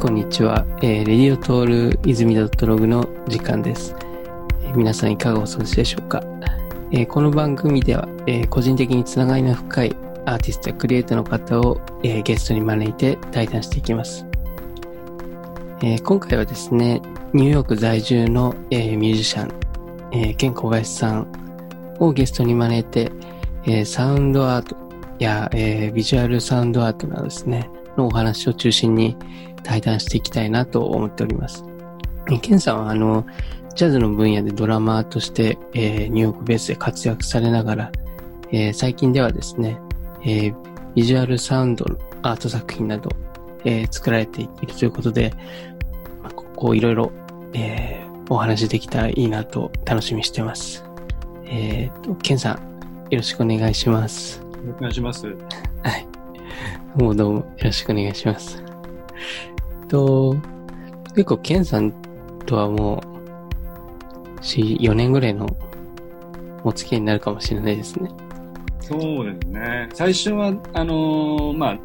こんにちは。えー、レディオトール泉 .log の時間です、えー皆さんいかがお過ごしでしょうか、えーこの番組では、えー個人的につながりの深いアーティストやクリエイターの方を、えーゲストに招いて対談していきます。えー今回はですね、ニューヨーク在住の、えーミュージシャン、えー、ケン小林さんをゲストに招いて、えーサウンドアートや、えービジュアルサウンドアートなどですね、のお話を中心に対談していきたいなと思っております。えーケンさんはあの、ジャズの分野でドラマーとして、えーニューヨークベースで活躍されながら、えー最近ではですね、えービジュアルサウンドのアート作品など、えー作られているということで、まあ、ここいろいろ、えーお話できたらいいなと楽しみにしてます。えーと、ケンさん、よろしくお願いします。お願いします。はい。もうどうもよろしくお願いします。と、結構、ケンさんとはもう、し、4年ぐらいのお付き合いになるかもしれないですね。そうですね。最初は、あのーまあ、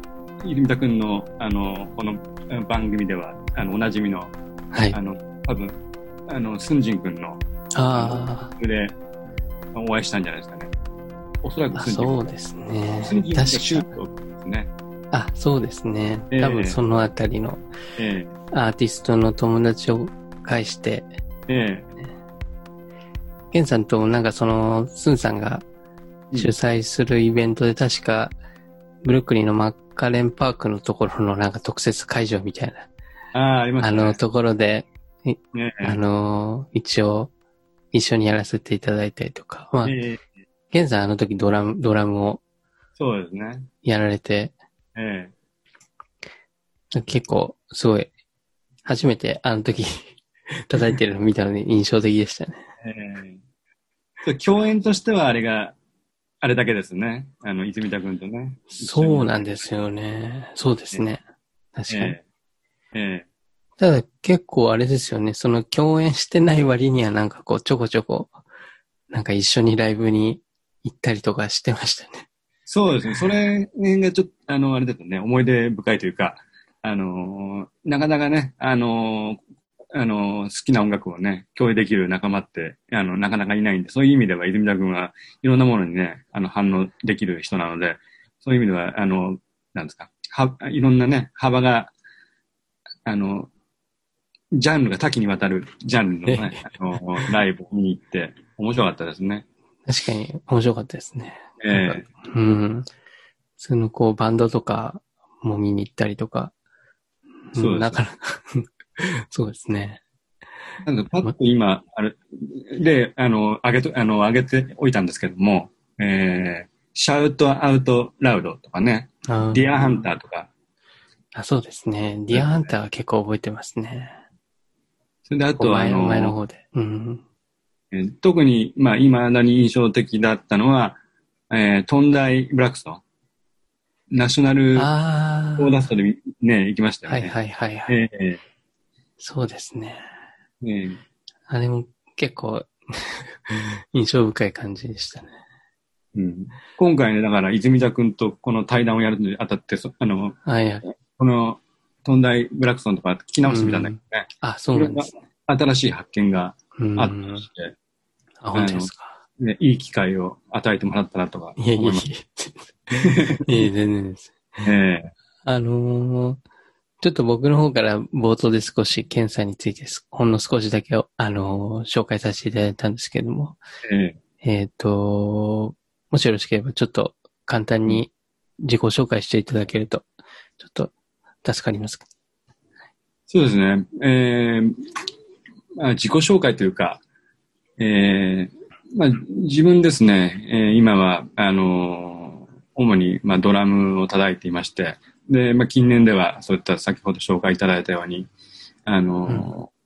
泉田くんの、あのーこの番組では、あの、おなじみの、はいあ。の、多分、あの、スンジンくんの、あで、お会いしたんじゃないですかね。おそらくスンジンそうですねスンジン。君がシュートですね。あ、そうですね。ええ。多分そのあたりのえアーティストの友達を介して、ええ。ケンさんとなんかその、スンさんがうん主催するイベントで確か、ブルックリンのマッカレンパークのところのなんか特設会場みたいな、えああ、ありますね。あのところで、ねあの、一応、一緒にやらせていただいたりとか、まあ、ええ。ケンさんあの時ドラム、ドラムをそうですね。やられて、え結構、すごい、初めてあの時 叩いてるの見たので 印象的でしたね。えええ共演としてはあれが、あれだけですね。あの、泉田くんとね。そうなんですよね。そうですね。確かに。えええただ結構あれですよね。その共演してない割にはなんかこうちょこちょこ、なんか一緒にライブに行ったりとかしてましたね。そうですね。それがちょっと、あの、あれだとね、思い出深いというか、あのーなかなかね、あのーあのー好きな音楽をね、共有できる仲間って、あの、なかなかいないんで、そういう意味では、泉田君はいろんなものにね、あの、反応できる人なので、そういう意味では、あの、なんですか、はいろんなね、幅が、あの、ジャンルが多岐にわたるジャンルのね、あのライブを見に行って、面白かったですね。確かに面白かったですね。ええうん。そのこうバンドとかも見に行ったりとか。んそうですなかなか そうですね。なんかパッと今、あれ、で、あの、上げと、あの、上げておいたんですけども、えー、シャウトアウトラウドとかね、あーディアハンターとか、あ、そうですね。ディアハンターは結構覚えてますね。それであとは、あ前の前のの、方で。うん。えー特に、まあ、今だに印象的だったのは、えー、トンダイブラックストン。ナショナルあオーダストでみね、行きましたあ。よね。はいはいはいはい。ええそうですね。ええあれも結構 印象深い感じでしたね。うん、今回ね、だから、泉田君とこの対談をやるのにあたって、そあの、はいはい。この、トンダイブラックストンとか聞き直してみたんだけどね。あ、そうなんですね。新しい発見がうん。あったりして、あ、本当ですか？ね、いい機会を与えてもらったなとかいやいやい。や。いや、全然です。えあのーちょっと僕の方から冒頭で少し検査についてすほんの少しだけ、あのー紹介させていただいたんですけれども、えええっ、と、もしよろしければちょっと簡単に自己紹介していただけると、ちょっと助かりますか？そうですね。えーまあ、自己紹介というか、えーまあ、自分ですね、えー今は、あのー主に、まあ、ドラムを叩いていまして、で、まあ、近年では、そういった先ほど紹介いただいたように、あのー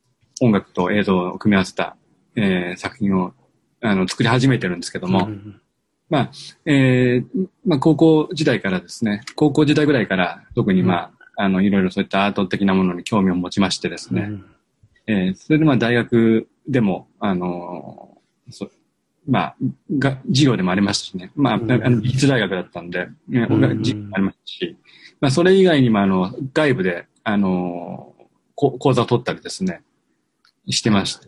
音楽と映像を組み合わせた、えー作品を、あの、作り始めてるんですけども、うんまあ、えーまあ、高校時代からですね、高校時代ぐらいから特にまあ、あの、いろいろそういったアート的なものに興味を持ちましてですね、うん。えーそれでまあ大学でも、あのーそうまあ、が、授業でもありましたしね。まあ、あうんの、美術大学だったんで、ね、うん授業もありましたし、まあ、それ以外にも、あの、外部で、あのーこ講座を取ったりですね、してました。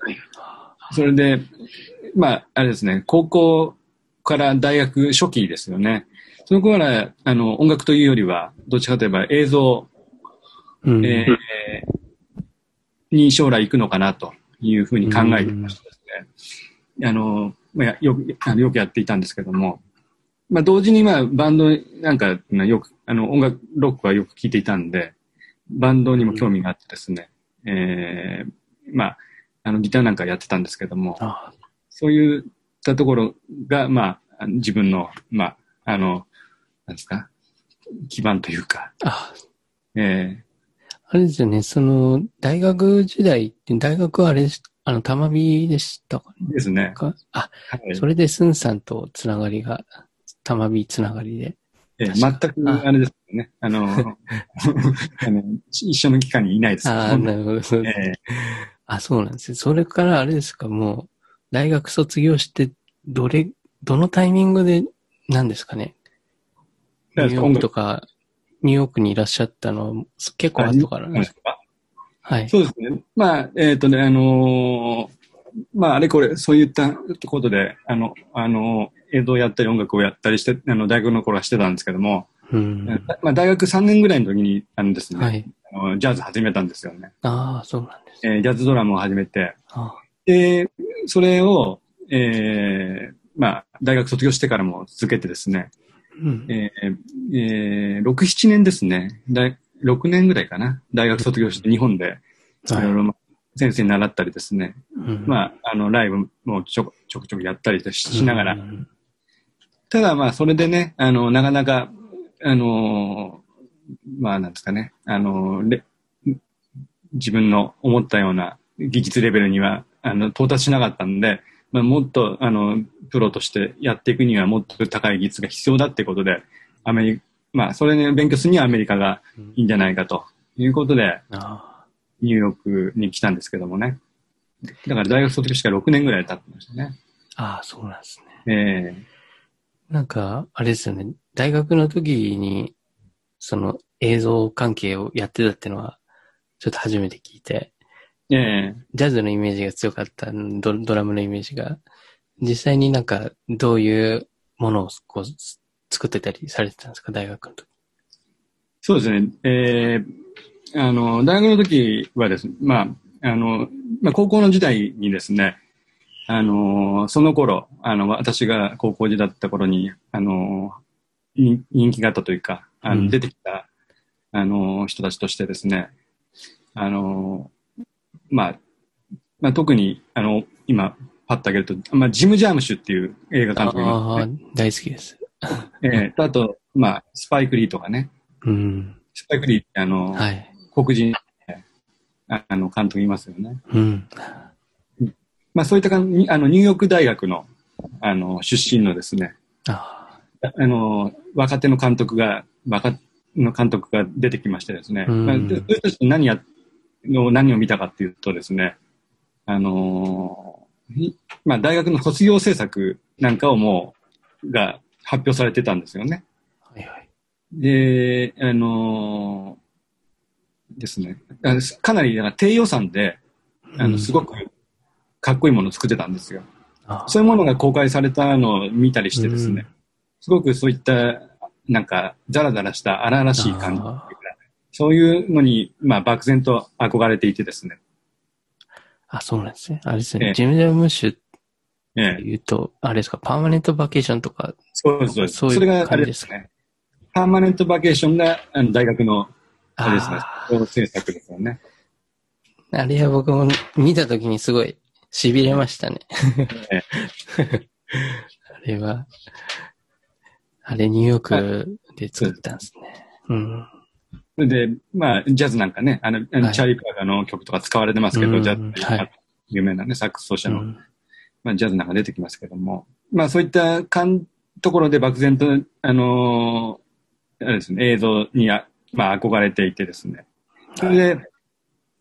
それで、まあ、あれですね、高校から大学初期ですよね。その頃は、あの、音楽というよりは、どっちかといえば映像、うん。えーに将来行くのかなというふうに考えてましてですね。あの、まあ、よく、あのよくやっていたんですけども、まあ、同時にまあ、バンドなんか、まあよく、あの、音楽、ロックはよく聴いていたんで、バンドにも興味があってですね、えーまあ、あの、ギターなんかやってたんですけども、あそういったところが、まあ自分の、まあ、あの、なんですか、基盤というか、あ、えあれですよね、その、大学時代って、大学はあれです、あの、玉美でしたかーですね。あ、はいそれでスンさんとつながりが、玉美つながりで。えー全くあれですよね。あの、あの一緒の期間にいないですああ、なるほど。えあ、そうなんですね。それからあれですか、もう、大学卒業して、どれ、どのタイミングで、なんですかね。ニューヨークとか、ニューヨークにいらっしゃったの、結構後からなんですか？はい。そうですね。まあ、えっ、とね、あのーまあ、あれこれ、そういったことで、あの、あの映像をやったり音楽をやったりして、あの、大学の頃はしてたんですけども、うん。まあ、大学3年ぐらいの時に、あのですね、はい。あのジャズ始めたんですよね。ああ、そうなんです。えージャズドラムを始めて、あで、それを、えーまあ、大学卒業してからも続けてですね、うん。えーえー、6、7年ですね。大6年ぐらいかな。大学卒業して日本で、いろいろまあ先生に習ったりですね。うんまあ、あの、ライブもちょこちょくちょくやったりししながら。うんただまあ、それでね、あの、なかなか、あのーまあ、なんですかね、あの自分の思ったような技術レベルには、あの、到達しなかったんで、まあ、もっと、あの、プロとしてやっていくにはもっと高い技術が必要だってことで、アメリカ、まあ、それね、勉強するにはアメリカがいいんじゃないかということで、あニューヨークに来たんですけどもね。だから大学卒業してから6年ぐらい経ってましたね。あああ、そうなんですね。ええなんか、あれですよね。大学の時に、その映像関係をやってたってのは、ちょっと初めて聞いて、ええジャズのイメージが強かったドドラムのイメージが、実際になんかどういうものをこう作ってたりされてたんですか、大学の時。そうですね。ええあの、大学の時はですね、まあ、あの、まあ、高校の時代にですね、あの、その頃、あの、私が高校時だった頃に、あの、人人気があったというか、あうんの出てきた、あの、人たちとしてですね、あの、まあ、まあ、特に、あの、今、パッと挙げると、まあ、ジム・ジャームシュっていう映画監督がね。、大好きです。ええ あと、まあ、スパイク・リーとかね。うん。スパイク・リーって、あの、はい。黒人、ああの、監督いますよね。うん。まあ、そういったかんあの、ニューヨーク大学の、あの、出身のですね、あああの、若手の監督が、若手の監督が出てきましてですね、うんまあ、でそういう人たち何や、の何を見たかっていうとですね、あのいまあ、大学の卒業制作なんかをもう、が発表されてたんですよね。あ、はいはい。で、あのですね、あかなり低予算で、あの、すごくかっこいいものを作ってたんですよ。あそういうものが公開されたのを見たりしてですね、うんすごくそういった、なんか、ザラザラした荒々しい感じそういうのに、まあ、漠然と憧れていてですね。あ、そうなんですね。あれですええね。ジム・ジャムッシュっ言うと、あれですか、パーマネントバケーションとか、そうです、そうです。そういう感じですね。パーマネントバケーションが、あの、大学の、あれですねあ、総制作ですよね。あれは僕も見たときにすごい痺れましたね。え あれは、あれニューヨークで作ったんですね。うん。それで、まあ、ジャズなんかね、あの、はいチャーリー・プラガーの曲とか使われてますけど、うんジャズはい有名なね、サックス奏者の、うんまあ、ジャズなんか出てきますけども、まあ、そういったかんところで漠然と、あのーあれですね、映像にあ、まあ、憧れていてですね。それで、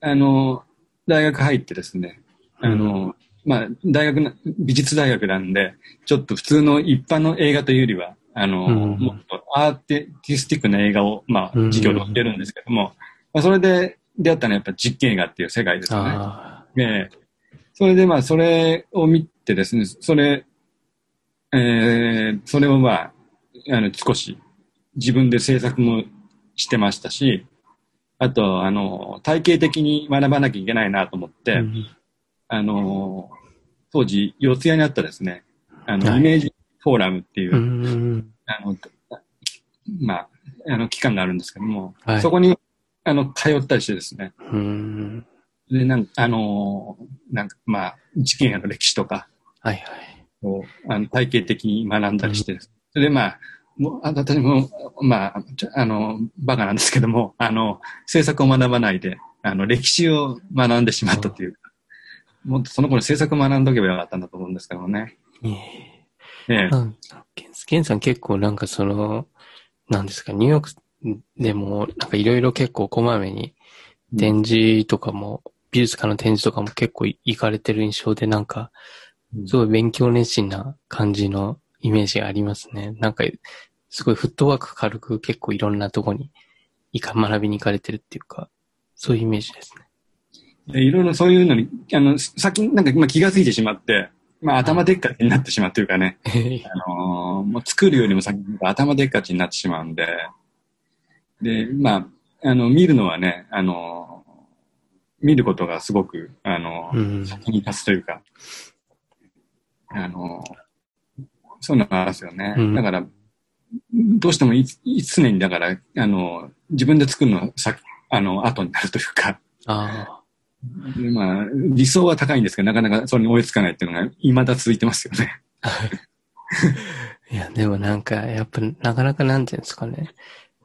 あのー大学入ってですね、あのーまあ、大学な、美術大学なんで、ちょっと普通の一般の映画というよりは、あのーうん。もっとアーティスティックな映画を、まあ、うん。授業で教えるんですけども、まあ、それで、出会ったのはやっぱ実験映画っていう世界ですよね。あええ。それでまあ、それを見てですね、それ、えー、それをまあ、あの、少し自分で制作もしてましたし、あと、あの、体系的に学ばなきゃいけないなと思って、あ。うんあの、当時、四谷にあったですね、あの、はいイメージフォーラムっていう、うん。あの、まあ、あの、機関があるんですけども、はいそこに、あの、通ったりしてですね、うん。で、なんか、あの、なんか、まあ、事件やの歴史とか、はいはい。をあの体系的に学んだりして、それでまあ、もうあ私も、まあ、あの、バカなんですけども、あの、政策を学ばないで、あの、歴史を学んでしまったというか、もっとその頃政策を学んどけばよかったんだと思うんですけどもね。ええええケンさん結構なんかその、なんですか、ニューヨークでもなんかいろいろ結構こまめに展示とかも、美術館の展示とかも結構行かれてる印象でなんか、すごい勉強熱心な感じのイメージがありますね。なんか、すごいフットワーク軽く結構いろんなとこに行か学びに行かれてるっていうか、そういうイメージですね。でいろいろそういうのに、あの、先になんか今気がついてしまって、まあ頭でっかちになってしまうというかね、あのーもう作るよりも先に頭でっかちになってしまうんで、で、まあ、あの、見るのはね、あのー見ることがすごく、あのーうん。先に立つというか、あのーそういうのがありますよね。うんだから、どうしてもいい常にだから、あのー自分で作るのは先、あの、後になるというか、あでまあ、理想は高いんですけど、なかなかそれに追いつかないっていうのが未だ続いてますよね。あ。いや、でもなんか、やっぱなかなかなんていうんですかね。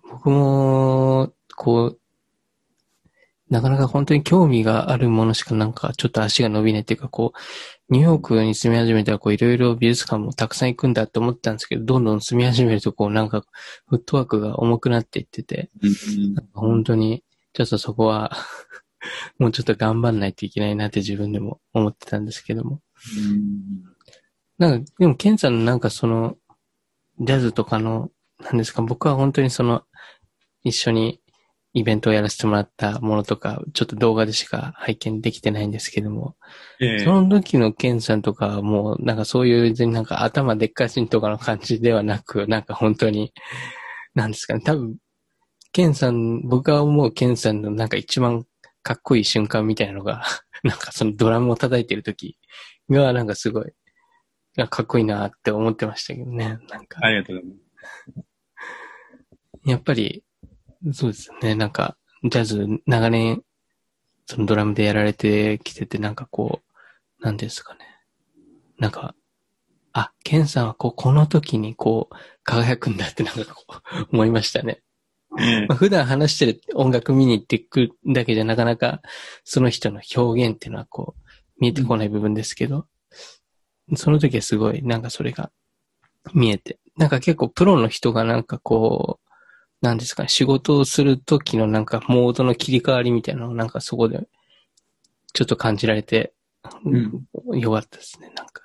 僕も、こう、なかなか本当に興味があるものしかなんかちょっと足が伸びないっていうか、こう、ニューヨークに住み始めたらこういろいろ美術館もたくさん行くんだって思ったんですけど、どんどん住み始めるとこうなんかフットワークが重くなっていってて、本当にちょっとそこはもうちょっと頑張んないといけないなって自分でも思ってたんですけども。なんか、でも、ケンさんのなんかその、ジャズとかの、なんですか、僕は本当にその、一緒にイベントをやらせてもらったものとか、ちょっと動画でしか拝見できてないんですけども、ええその時のケンさんとかはもう、なんかそういう別になんか頭でっかちんとかの感じではなく、なんか本当に、なんですかね、多分、ケンさん、僕が思うケンさんのなんか一番かっこいい瞬間みたいなのが、なんかそのドラムを叩いてる時が、なんかすごい、かかっこいいなって思ってましたけどね、なんか。ありがとうございます。やっぱり、そうですよね。なんか、ジャズ長年、そのドラムでやられてきてて、なんかこう、なんですかね。なんか、あ、ケンさんはこう、この時にこう、輝くんだってなんかこう、思いましたね。ええまあ、普段話してる音楽見に行ってくだけじゃなかなか、その人の表現っていうのはこう、見えてこない部分ですけど、その時はすごい、なんかそれが見えて、なんか結構プロの人がなんかこう、なんですかね、仕事をする時のなんかモードの切り替わりみたいなのをなんかそこで、ちょっと感じられて、うんよかったですね、なんか。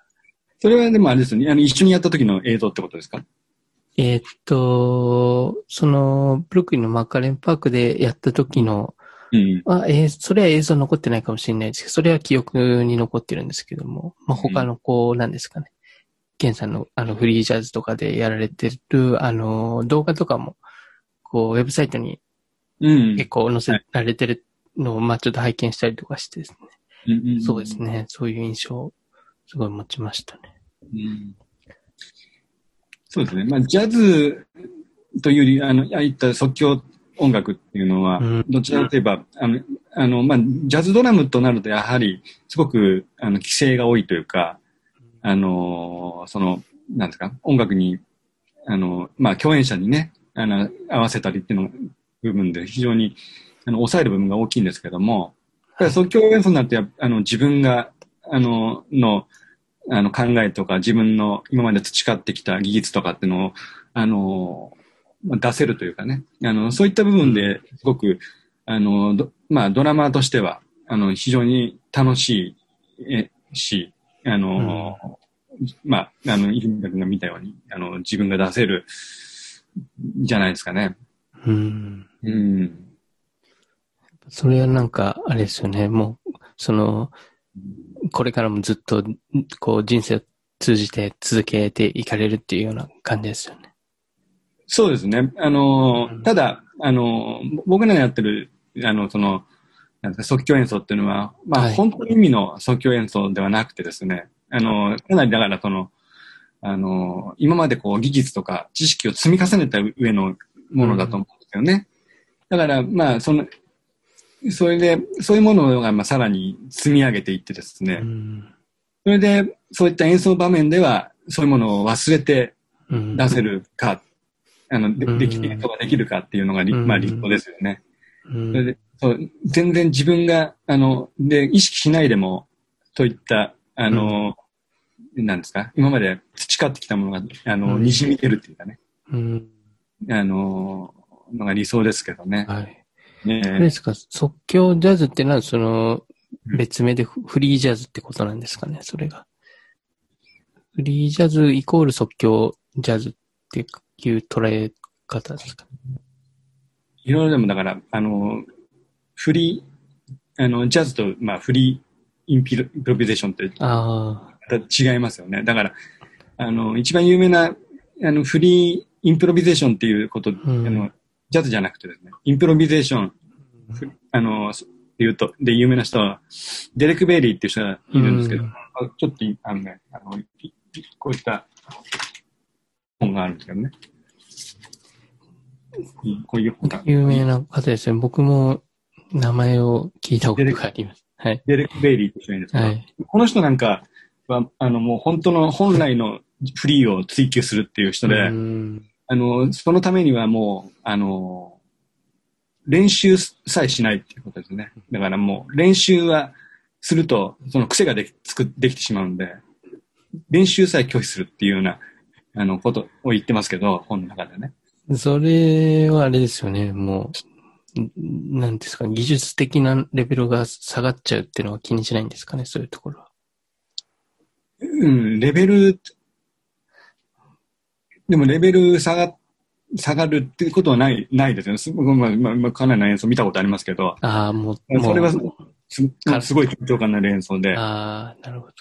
それはでもあれですよね。あの、一緒にやった時の映像ってことですか？えーっと、その、ブルックリンのマッカレンパークでやった時の、うん。あ、えーそれは映像残ってないかもしれないですけど、それは記憶に残ってるんですけども、まあ、他のこう、なんですかね。ケンさんのあのフリージャズとかでやられてる、あの、動画とかも、こう、ウェブサイトにうん。結構載せられてるのを、まあ、ちょっと拝見したりとかしてですね。うんうんそうです。ね。そういう印象をすごい持ちましたね。うんそうですね。まあ、ジャズというより、あの、ああいった即興音楽っていうのはうん、どちらかといえば、あの、あの、まあ、ジャズドラムとなると、やはり、すごく、あの、規制が多いというか、あの、その、なんですか、音楽に、あの、まあ、共演者にね、あの、合わせたりっていうの部分で非常に、あの、抑える部分が大きいんですけども、ただ即興演奏になってあの、自分が、あの、の、あの、考えとか、自分の今まで培ってきた技術とかっていうのを、あの、まあ出せるというかね、あの、そういった部分ですごく、あの、どまあ、ドラマーとしては、あの、非常に楽しいえし、あの、まあ、あの、泉田君が見たように、あの、自分が出せる、じゃないですかね。うん。うん。それはなんか、あれですよね。もう、その、これからもずっと、こう、人生を通じて続けていかれるっていうような感じですよね。そうですね。あの、うんただ、あの、僕らのやってる、あの、その、なんか即興演奏っていうのは、まあ、はい本当の意味の即興演奏ではなくてですね、あの、かなりだからその、あの、今までこう技術とか知識を積み重ねた上のものだと思うんですよね。だから、まあ、その、それで、そういうものが、まあ、さらに積み上げていってですね、うん。それで、そういった演奏場面では、そういうものを忘れてうん。出せるか、あの、でうんできることができるかっていうのがまあ理想ですよね。うんそれでそう全然自分が、あの、で、意識しないでも、といった、あの、なんですか、今まで培ってきたものが、あの、うんにじみ出るっていうかね、うん。あの、のが理想ですけどね。はい。ねあれですか、即興ジャズってのは、その、うん別名でフフリージャズってことなんですかね、それが。フリージャズイコール即興ジャズっていう捉え方ですか？いろいろでもだから、あの、フリー、あの、ジャズと、まあ、フリーインピロインプロビゼーションってあまた違いますよね。だから、あの、一番有名な、あの、フリーインプロビゼーションっていうこと、うんあの、ジャズじゃなくてですね、インプロビゼーション、あ。の、そ言うと、で、有名な人は、デレク・ベイリーっていう人がいるんですけど、うんあちょっとい、あのね、あの、いこういった本があるんですけどね。うんこういう本が。有名な方ですね。僕も名前を聞いたことがあります。はい。デレク・ベイリーって人がいるんですけど、はい。この人なんかは、あの、もう本当の本来のフリーを追求するっていう人で、うんあの、そのためにはもう、あの、練習さえしないっていうことですね。だからもう、練習はすると、その癖ができつくできてしまうんで、練習さえ拒否するっていうような、あの、ことを言ってますけど、本の中でね。それはあれですよね。もう、んなんですか、技術的なレベルが下がっちゃうっていうのは気にしないんですかね、そういうところは。うん、レベル、でもレベル下が、下がるっていうことはない、ないですよね。すごくまあ、まあ、まあ、かなりの演奏見たことありますけど、ああ、もう、それはすすごい緊張感のある演奏で、ああ、なるほど。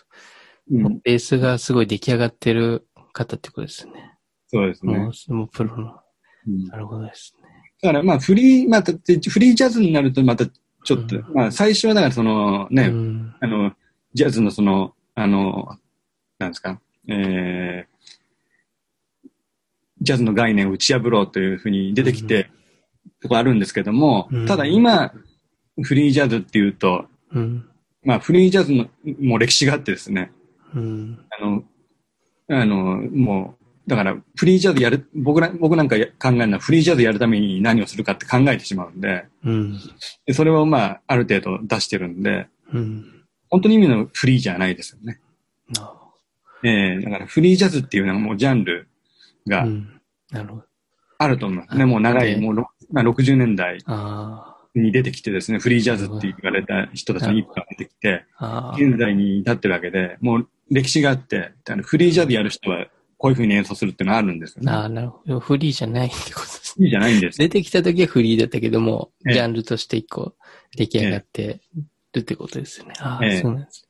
うん、ベースがすごい出来上がってる方ってことですね。そうですね。もう、もうプロの。うんなるほどですね。だからまあフリー、まあ、フリージャズになるとまたちょっと、うんまあ最初はだからそのね、うん。あの、ジャズのその、あの、なんですか、えー、ジャズの概念を打ち破ろうというふうに出てきて、とこあるんですけども、うんただ今、フリージャズっていうと、うん。まあフリージャズのもう歴史があってですね、うん。あの、あの、もう、だから、フリージャズやる、僕ら、僕なんかや考えるのは、フリージャズやるために何をするかって考えてしまうんで、うん。でそれをまあ、ある程度出してるんで、うん。本当に意味のフリーじゃないですよね。あええだからフリージャズっていうのはもうジャンルが。なるほど。あると思いますね。もう長い、でもうろ、まあ、60年代あに出てきてですね、フリージャズって言われた人たちの一派が出てきて、あ。ああ。現在に至ってるわけで、もう歴史があって、あのフリージャズやる人はこういうふうに演奏するっていうのはあるんですよね。ああ、なるほど。フリーじゃないってことですフリーじゃないんです。出てきた時はフリーだったけども、ええジャンルとして一個出来上がってるってことですよね。ああ、ええそうなんです。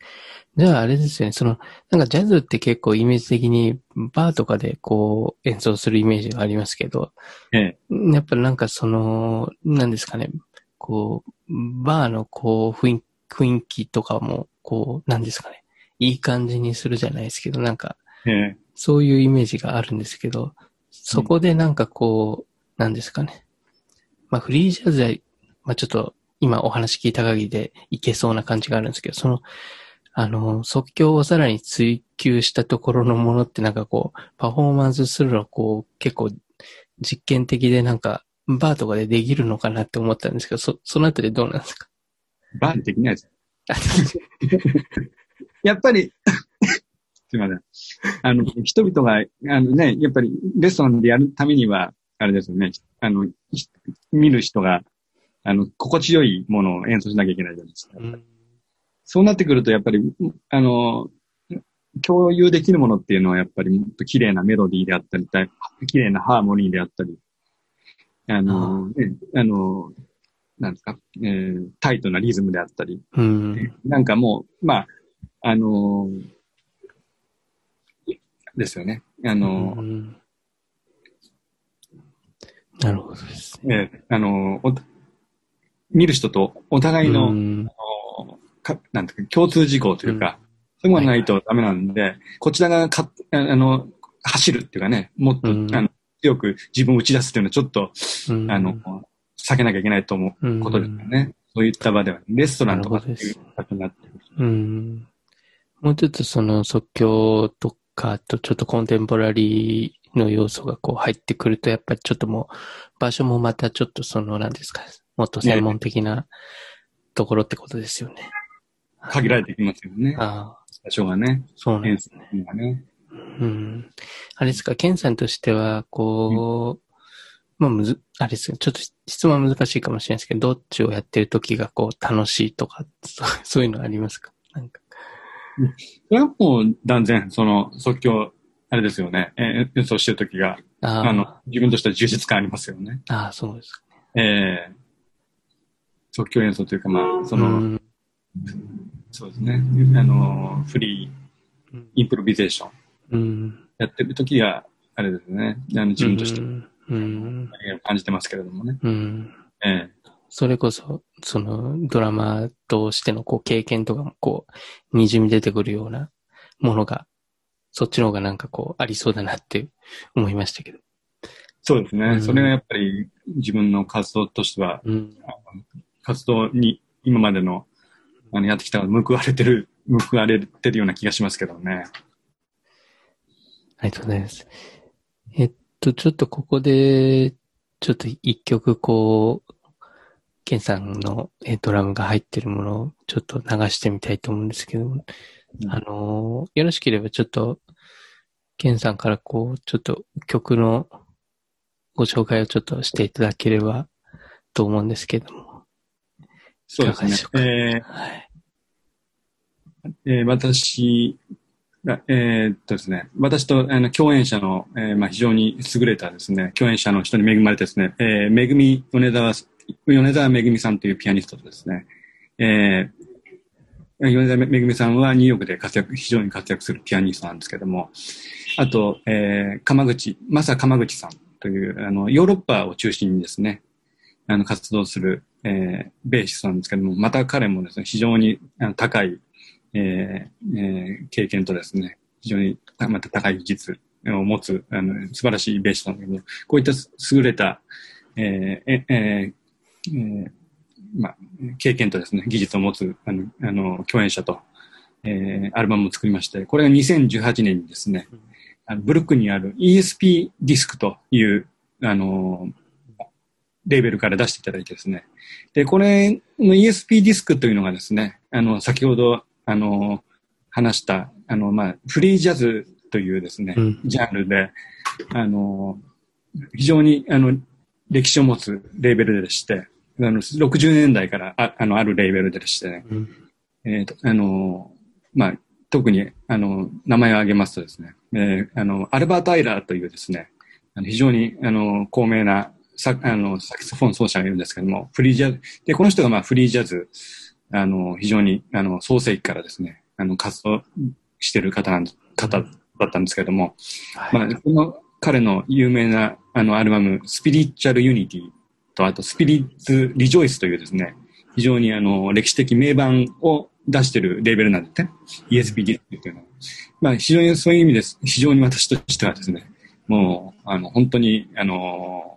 じゃああれですよね、その、なんかジャズって結構イメージ的にバーとかでこう演奏するイメージがありますけど、ええ。やっぱりなんかその、なんですかね、こう、バーのこう雰囲気とかも、こう、なんですかね、いい感じにするじゃないですけど、なんか、ええ。そういうイメージがあるんですけど、そこでなんかこう、なんですかね。まあフリージャズは、まあちょっと今お話聞いた限りでいけそうな感じがあるんですけど、その、あの、即興をさらに追求したところのものってなんかこう、パフォーマンスするのこう、結構実験的でなんか、バーとかでできるのかなって思ったんですけど、そ、そのあたりどうなんですか？バーでできないです。やっぱり、すいません。あの、人々が、あのね、やっぱりレストランでやるためには、あれですよね、あの、ひ見る人が、あの、心地よいものを演奏しなきゃいけないじゃないですか。うんそうなってくると、やっぱり、あの、共有できるものっていうのは、やっぱりもっと綺麗なメロディーであったり、た綺麗なハーモニーであったり、あの、ねあ。の、なんですか、えー、タイトなリズムであったり、うん。なんかもう、まあ、あのーですよね。あのーうん。なるほどですえーあの見る人とお互いの、うんかなんていうか、共通事項というか、そういうものがないとダメなんで、こちらがかああの、走るっていうかね、もっと、うんあの強く自分を打ち出すっていうのはちょっと、うんあの、避けなきゃいけないと思うことですよね。そういった場では、レストランとかっていう形になってる。うん。もうちょっとその即興とかとちょっとコンテンポラリーの要素がこう入ってくると、やっぱりちょっともう場所もまたちょっとその何ですか、もっと専門的なところってことですよね。限られてきますよね。ああ、場所がね、そうなんです演奏がね。うん。あれですか、ケンさんとしては、こう、まあ、むず、あれですよ、ちょっと質問は難しいかもしれないですけど、どっちをやってる時がこう楽しいとか、そう いうのありますか？なんか。それはもう断然、その即興、あれですよね、えー演奏してる時が、ああの、自分としては充実感ありますよね。ああ、そうですか。ええ即興演奏というか、まあ、その、うんそうですね、あの、フリー、インプロビゼーションうん。やってる時が、あれですね、あの自分としてうん。うん。感じてますけれどもね。うん。ええそれこそ、その、ドラマとしてのこう経験とかもこう、滲み出てくるようなものが、そっちの方がなんかこう、ありそうだなって思いましたけど。そうですね、うんそれがやっぱり自分の活動としては、うん。活動に今までのあのやってきた報われてる、報われてるような気がしますけどね。ありがとうございます。えっと、ちょっとここで、ちょっと一曲こう、ケンさんのえドラムが入ってるものをちょっと流してみたいと思うんですけども、うんあのーよろしければちょっと、ケンさんからこう、ちょっと曲のご紹介をちょっとしていただければと思うんですけども。そうですね。えーはい。えー私、えーっとですね、私とあの共演者の、えーまあ、非常に優れたですね、共演者の人に恵まれてですね、えー、めぐみ、米沢、米沢めぐみさんというピアニストとですね、えー、米沢めぐみさんはニューヨークで活躍、非常に活躍するピアニストなんですけども、あと、えー、鎌口、まさ鎌口さんという、あの、ヨーロッパを中心にですね、あの、活動する、えー、ベーシストなんですけども、また彼もですね、非常に高い、えーえー経験とですね、非常にたまた高い技術を持つ、あの、素晴らしいベーシストなんだけど、こういった優れた、えーええーえーまあ、経験とですね、技術を持つ、あの、あの共演者と、えーアルバムを作りまして、これが2018年にですね、あのブルックにある ESP ディスクという、あの、レーベルから出していただいてですね。で、これの ESP ディスクというのがですね、あの、先ほど、あの、話した、あの、まあ、フリージャズというですね、うんジャンルで、あの、非常に、あの、歴史を持つレーベルでして、あの、60年代からああのあるレーベルでしてね、うん。えーとあのまあ、特にあの名前を挙げますとですね、えーあのアルバート・アイラーというですね、あの非常にあの高名なサあのサクソフォン奏者がいるんですけども、フリージャズ、で、この人がまあフリージャズ、あの非常にあの創世期からですね、あの活動している方なん方だったんですけども、はい。まあ、この彼の有名なあのアルバム、 Spiritual Unity と、あと Spirits Rejoice というですね、非常にあの歴史的名盤を出しているレーベルなんですね。ESP ディスクっていうのは。まあ、非常にそういう意味です。非常に私としてはですね、もう、あの、本当に、あの、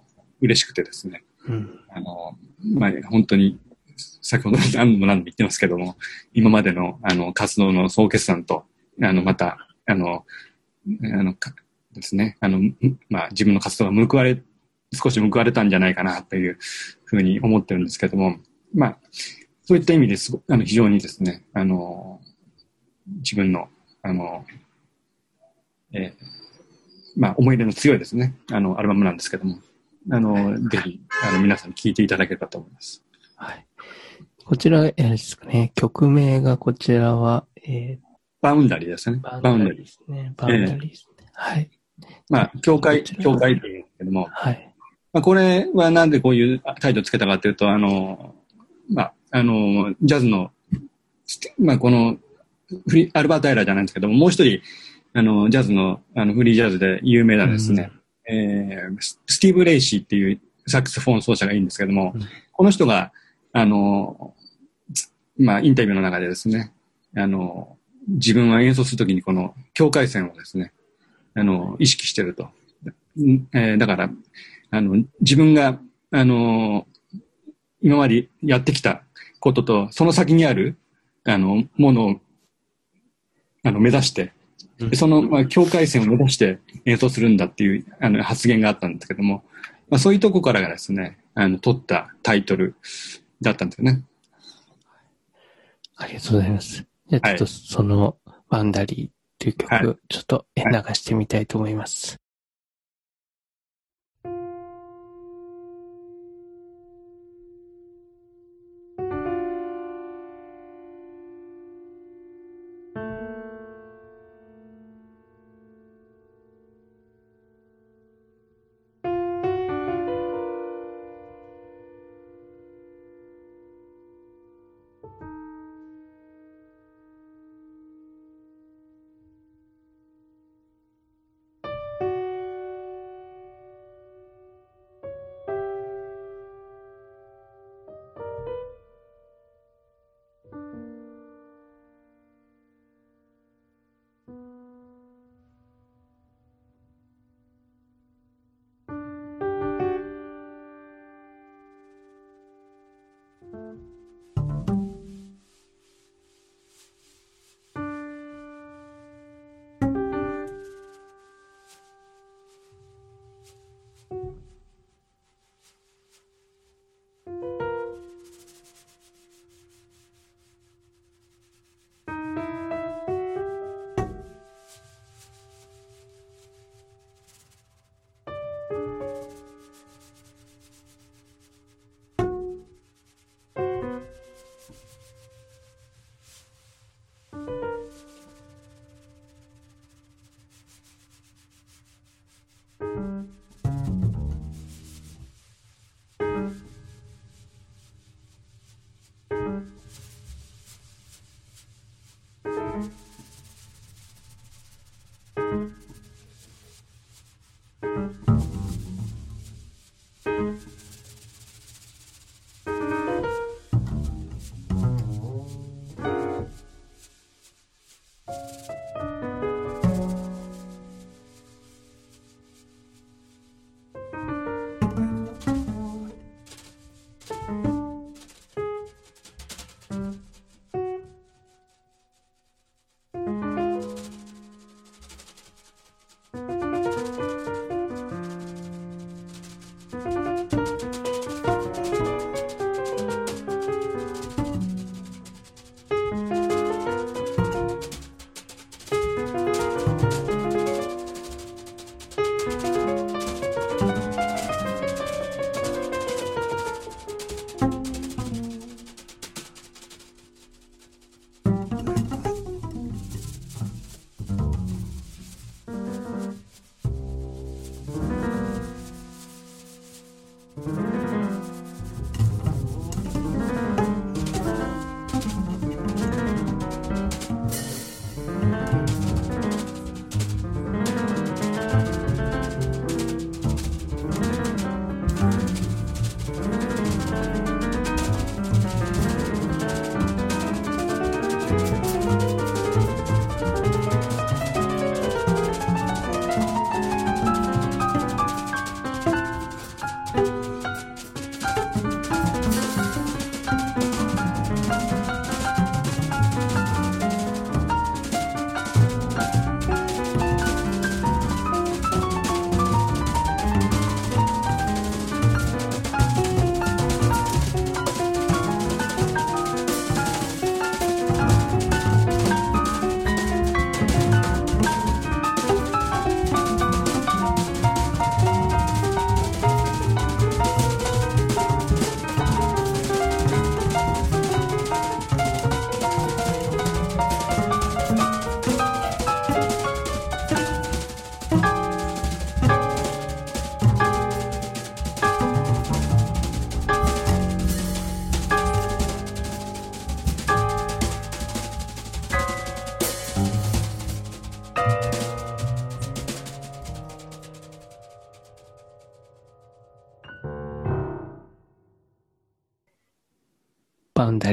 嬉しくてですね、うん。あの、まあ、本当に、先ほど何度も何度も言ってますけども、今までの、あの、活動の総決算と、あの、また、あの、あの、かですね、あの、んまあ、自分の活動が報われ、少し報われたんじゃないかなというふうに思ってるんですけども、まあ、そういった意味ですごあの非常にですね、あの、自分の、あの、えーまあ、思い入れの強いですね、あの、アルバムなんですけども、あの、ぜひ、あの、皆さんに聴いていただければと思います。はい。こちら、えーですかね、曲名がこちらは、え boundary ですね。ー、 boundary。ですね。 boundaryですね。はい。まあ、境界、境界っていうんですけども、はい。まあ、これはなんでこういうタイトルつけたかというと、あの、まあ、あの、ジャズの、まあ、このフリ、アルバート・アイラーじゃないんですけども、もう一人、あの、ジャズの、あの、フリージャズで有名なですね、うん、えー、スティーブ・レイシーっていうサックスフォン奏者がいるんですけども、うん、この人が、あの、まあ、インタビューの中でですね、あの、自分は演奏するときにこの境界線をですね、あの、意識してると。えー、だから、あの、自分が、あの、今までやってきたことと、その先にある、あの、ものを、あの、目指して、その、まあ、境界線を目指して演奏するんだっていう、あの、発言があったんですけども、まあ、そういうとこからがですね、あの、取ったタイトルだったんですよね。ありがとうございます。じゃあちょっとその、ワンダリーという曲、ちょっと流してみたいと思います。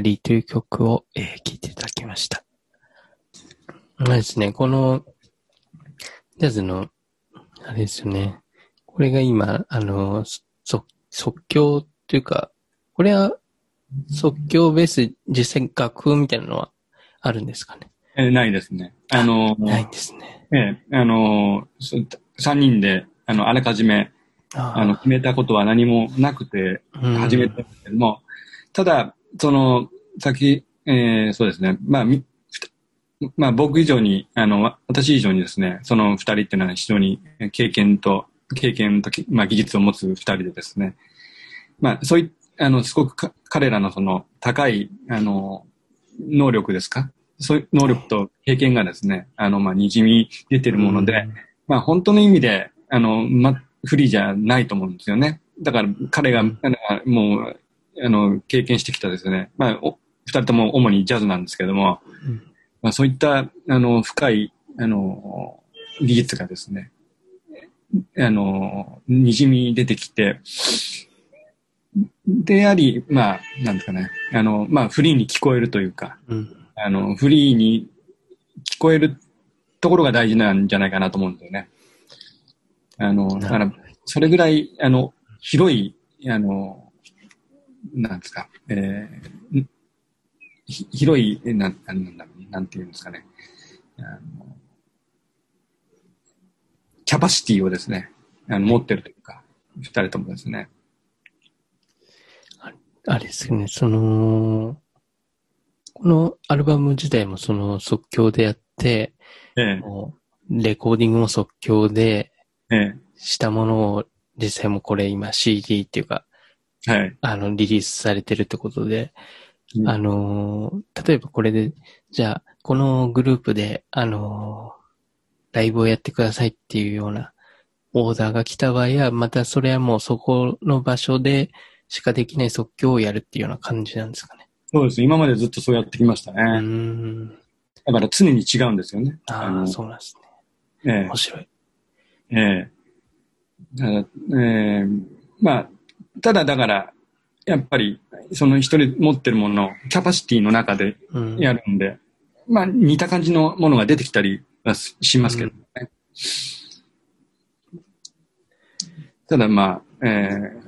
リーという曲を、えー、聴いていただきました。まあですね、この、ジャズの、あれですよね。これが今、あの、即、即興というか、これは即興ベース、実際楽譜みたいなのはあるんですかね？えーないですね。あの、ないんですね。ええあの、そ三人で、あの、あらかじめ、ああの、決めたことは何もなくて、うん始めたんですけども、ただ、その、先、えーそうですね、まあ、みまあ、僕以上に、あの、わ私以上にですね、その二人っていうのは非常にえー経験と、経験とき、まあ、技術を持つ二人でですね、まあ、そういあの、すごくか彼らのその高い、あの、能力ですか？そういう能力と経験がですね、あの、まあ、滲み出てるもので、まあ、本当の意味で、あの、ま、不利じゃないと思うんですよね。だから、彼が、もう、あの、経験してきたですね、まあ、お二人とも主にジャズなんですけども、うん。まあ、そういった、あの、深い、あの、技術がですね、あの、滲み出てきて、であり、まあ、なんですかね、あの、まあ、フリーに聞こえるというか、うん。あの、フリーに聞こえるところが大事なんじゃないかなと思うんですよね。あの、だから、それぐらい、あの、広い、あの、なんですか、えー広い、えなん、なんだろう、なんていうんですかね。あのキャパシティをですね、あの持ってるというか、二人ともですね。あれですよね、その、このアルバム自体もその即興でやって、ええ、レコーディングも即興でえしたものを実際もこれ今 CD っていうか、え、はい。あの、リリースされてるってことで、うんあのー、例えばこれで、じゃあ、このグループで、あのー、ライブをやってくださいっていうようなオーダーが来た場合は、またそれはもうそこの場所でしかできない即興をやるっていうような感じなんですかね。そうです。今までずっとそうやってきましたね。うーん。だから常に違うんですよね。ああ、のそうなんですえね。面白い。え、ええ。だからええ、まあ、ただだから、やっぱり、その一人持ってるものをキャパシティの中でうん。やるんで、まあ似た感じのものが出てきたりはししますけどね。ただまあ、ええ、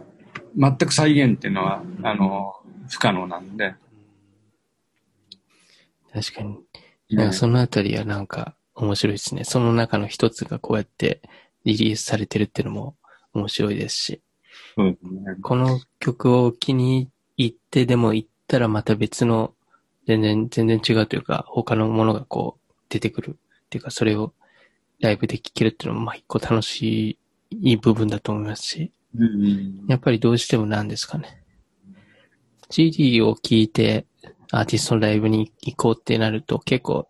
全く再現っていうのは、あの、不可能なんで、確かに。なんかそのあたりはなんか面白いですね。その中の一つがこうやってリリースされてるっていうのも面白いですし。そうですね。この曲を気に入ってでも行ったらまた別の全然、全然違うというか他のものがこう出てくるっていうかそれをライブで聴けるっていうのもまあ一個楽しい部分だと思いますし、うんうんやっぱりどうしてもなんですかね。CD を聴いてアーティストのライブに行こうってなると結構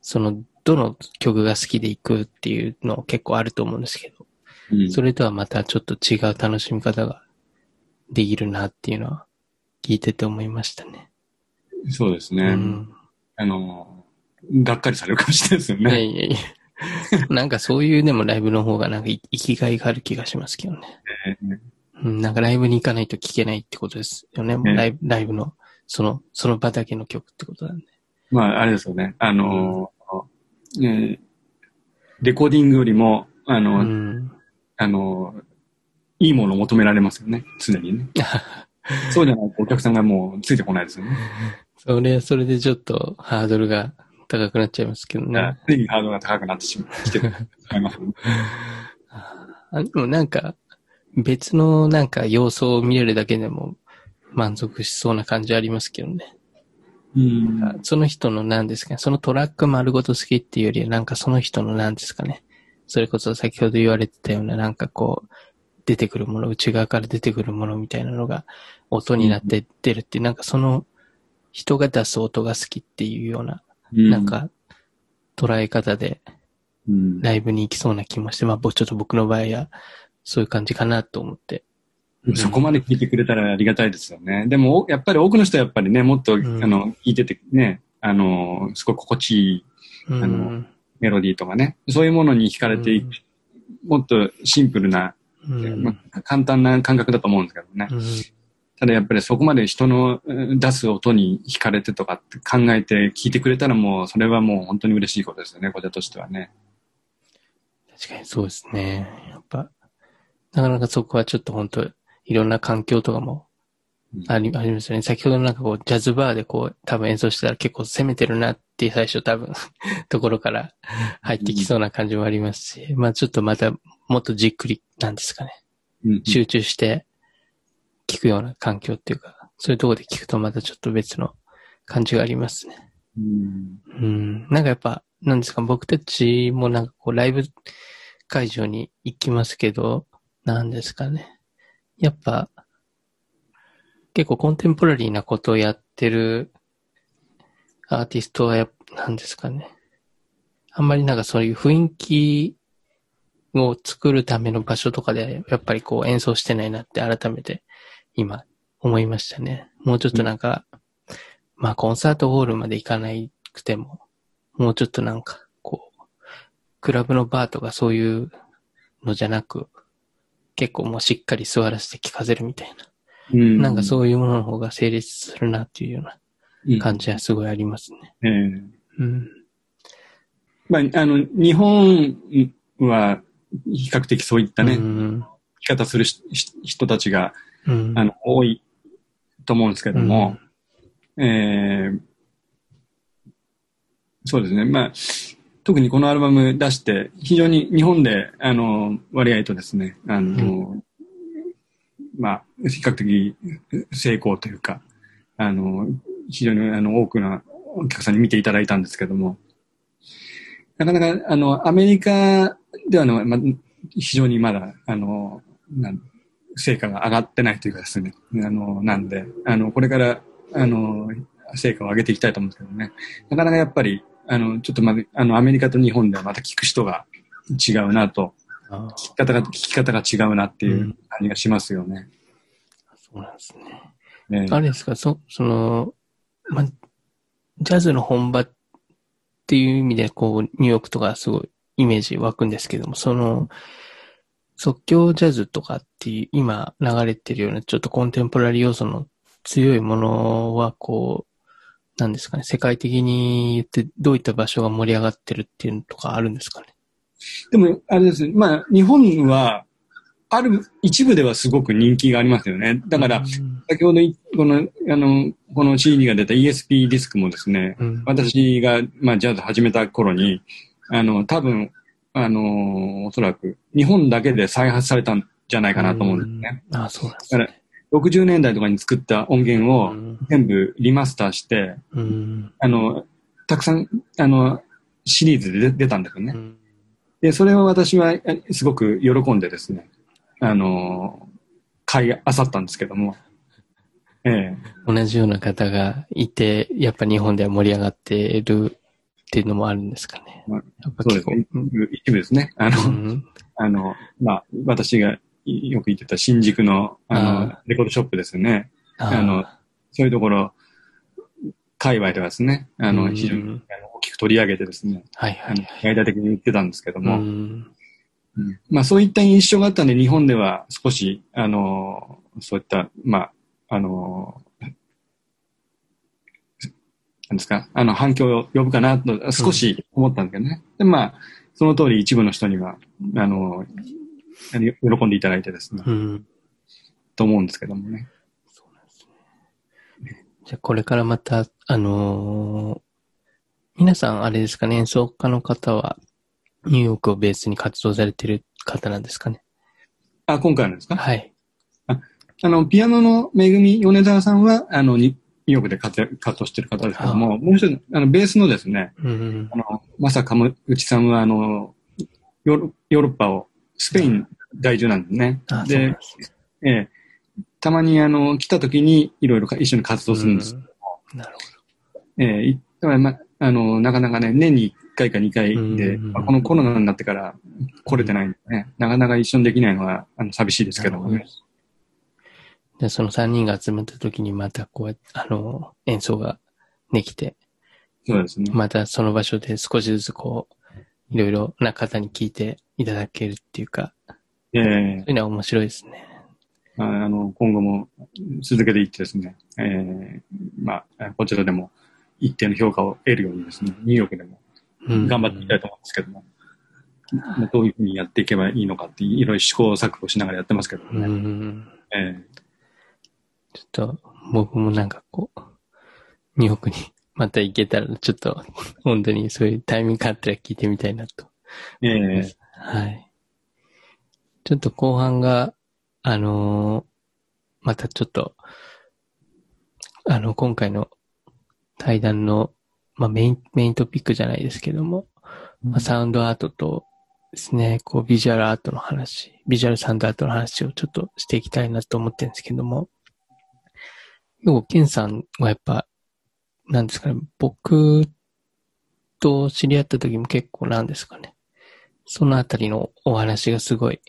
そのどの曲が好きで行くっていうの結構あると思うんですけど、うんそれとはまたちょっと違う楽しみ方ができるなっていうのは聞いてて思いましたね。そうですね。うん。あの、がっかりされるかもしれないですよいやね。いやいや。なんかそういうでもライブの方がなんか生きがいがある気がしますけどね。ええうん、なんかライブに行かないと聴けないってことですよね。ねライブライブの、その、その場だけの曲ってことなんで。まあ、あれですよね。あの、えーレコーディングよりも、あの、うん。あの、いいものを求められますよね。常にね。そうじゃないとお客さんがもうついてこないですよね。それはそれでちょっとハードルが高くなっちゃいますけどね。ついにハードルが高くなってしまきて。あでもなんか、別のなんか要素を見れるだけでも満足しそうな感じありますけどね。うん。その人の何ですかね、そのトラック丸ごと好きっていうよりは、なんかその人の何ですかね。それこそ先ほど言われてたような、なんかこう、出てくるもの、内側から出てくるものみたいなのが音になって出るっていう、なんかその人が出す音が好きっていうような、なん、か捉え方でうん、ライブに行きそうな気もして、まあぼちょっと僕の場合はそういう感じかなと思って。そこまで聞いてくれたらありがたいですよね。でも、おやっぱり多くの人はやっぱりね、もっと、んあの、聞いててね、あの、すごい心地いいうん。のメロディーとかね、そういうものに惹かれていく、もっとシンプルな、うんまあ、簡単な感覚だと思うんですけどね。うんたただやっぱりそこまで人のうん出す音に惹かれてとかって考えて聞いてくれたらもう、それはもう本当に嬉しいことですよね、こちらとしてはね。確かにそうですね。やっぱ、なかなかそこはちょっと本当いろんな環境とかもあり,、ありますよね。先ほどなんかこう、ジャズバーでこう、多分演奏したら結構攻めてるなって最初多分、ところから入ってきそうな感じもありますし、まあちょっとまたもっとじっくりなんですかね。うん集中して聞くような環境っていうか、そういうところで聞くとまたちょっと別の感じがありますね。うんうん。なんかやっぱ、なんですか、僕たちもなんかこう、ライブ会場に行きますけど、なんですかね。やっぱ、結構コンテンポラリーなことをやってるアーティストはや、なんですかね。あんまりなんかそういう雰囲気を作るための場所とかで、やっぱりこう演奏してないなって改めて今思いましたね。もうちょっとなんか、まあコンサートホールまで行かなくても、もうちょっとなんか、こう、クラブのバーとかそういうのじゃなく、結構もうしっかり座らせて聴かせるみたいな。うんなんかそういうものの方が成立するなっていうようなうん感じはすごいありますね。ええうん。まあ、あの、日本は比較的そういったね、う生ん。き方する人たちが、うん。あの、多いと思うんですけども、えーそうですね。まあ、特にこのアルバム出して、非常に日本で、あの、割合とですね、あの、まあ、比較的成功というか、あの、非常にあの多くのお客さんに見ていただいたんですけども、なかなか、あの、アメリカではの、まあ、非常にまだ、あの、なん成果が上がってないというかですね、あの、なんで、あの、これから、あの、成果を上げていきたいと思うんですけどね、なかなかやっぱり、あの、ちょっとまだ、あの、アメリカと日本ではまた聞く人が違うなと、あ聞き方が、聞き方が違うなっていう感じがしますよね。そうなんですね。ねあれですか、そ、その、ま、ジャズの本場っていう意味で、こう、ニューヨークとかすごいイメージ湧くんですけども、その、即興ジャズとかっていう、今流れてるようなちょっとコンテンポラリー要素の強いものは、こう、なんですかね、世界的に言ってどういった場所が盛り上がってるっていうのとかあるんですかね？でも、あれですね、まあ、日本は、ある一部ではすごく人気がありますよね。だから、うん先ほどい、この、あの、この CD が出た ESP ディスクもですね、うん、私が、まあ、ジャズ始めた頃に、あの、多分、あの、おそらく、日本だけで再発されたんじゃないかなと思うんですね。うんあそうですね。60年代とかに作った音源をうん全部リマスターして、うんあの、たくさん、あの、シリーズで出出たんですよね。うんで、それを私はえすごく喜んでですね、あの、買いあさったんですけども、ええ。同じような方がいて、やっぱ日本では盛り上がってるっていうのもあるんですかね。まあやっぱ結構。そうです一部ですね。あの、うん。あの、まあ、私がよく行ってた新宿の、あの、あレコードショップですよね。あのそういうところ、界隈ではですね、あの、うん。非常に大きく取り上げてですね、はいはいあの、大々的に言ってたんですけどうも、んうんまあそういった印象があったんで、日本では少し、あの、そういった、まあ、あの、なんですか、あの、反響を呼ぶかなと少し思ったんですけどね。で、まあ、その通り一部の人には、あの、あの喜んでいただいてですね、うん。と思うんですけどもね。そうなんですね。じゃあこれからまた、あのー皆さんあれですかね、演奏家の方はニューヨークをベースに活動されてる方なんですかね。あ、今回のですか？はい。あの、ピアノのめぐみ米沢さんは、あの、ニニューヨークで活動してる方ですけども、もう一人、あの、ベースのですね、うんあ。の、まさかむうちさんは、あの、ヨーロヨーロッパを、スペイン在住なんですね。うなんで。ええ、たまに、あの、来た時に、いろいろか一緒に活動するんです。うんなるええ、いだから、ま、あの、なかなかね、年に1回か2回で、うんまあこのコロナになってから来れてないんでね、なかなか一緒にできないのは、あの、寂しいですけどもね。で、その3人が集まった時にまたこうやって、あの、演奏ができて、そうですね。またその場所で少しずつこう、いろいろな方に聞いていただけるっていうか、ええ。そういうのは面白いですね。ああの、今後も続けていってですね、えー、まあ、こちらでも一定の評価を得るようにですね、ニューヨークでもうん頑張っていきたいと思うんですけども、まあどういうふうにやっていけばいいのかって、いろいろ試行錯誤しながらやってますけどうね。ん。えちょっと、僕もなんかこう、ニューヨークにまた行けたら、ちょっと、本当にそういうタイミングがあったら聞いてみたいなとえええはい。ちょっと後半が、あのーまたちょっと、あの、今回の対談の、まあ、メイン、メイントピックじゃないですけども、まあ、サウンドアートとですね、こう、ビジュアルアートの話、ビジュアルサウンドアートの話をちょっとしていきたいなと思ってるんですけども、よう、ケンさんはやっぱ、なんですかね、僕と知り合った時も結構なんですかね、そのあたりのお話がすごい、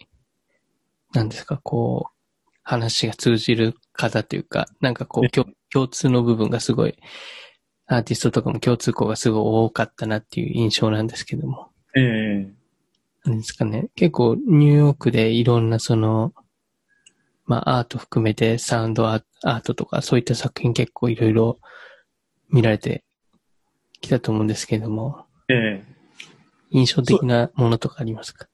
なんですか、こう、話が通じる方というか、なんかこう、共共通の部分がすごい、アーティストとかも共通項がすごい多かったなっていう印象なんですけども。ええなんですかね。結構ニューヨークでいろんなその、まあアート含めてサウンドアートとかそういった作品結構いろいろ見られてきたと思うんですけども、ええ印象的なものとかありますか？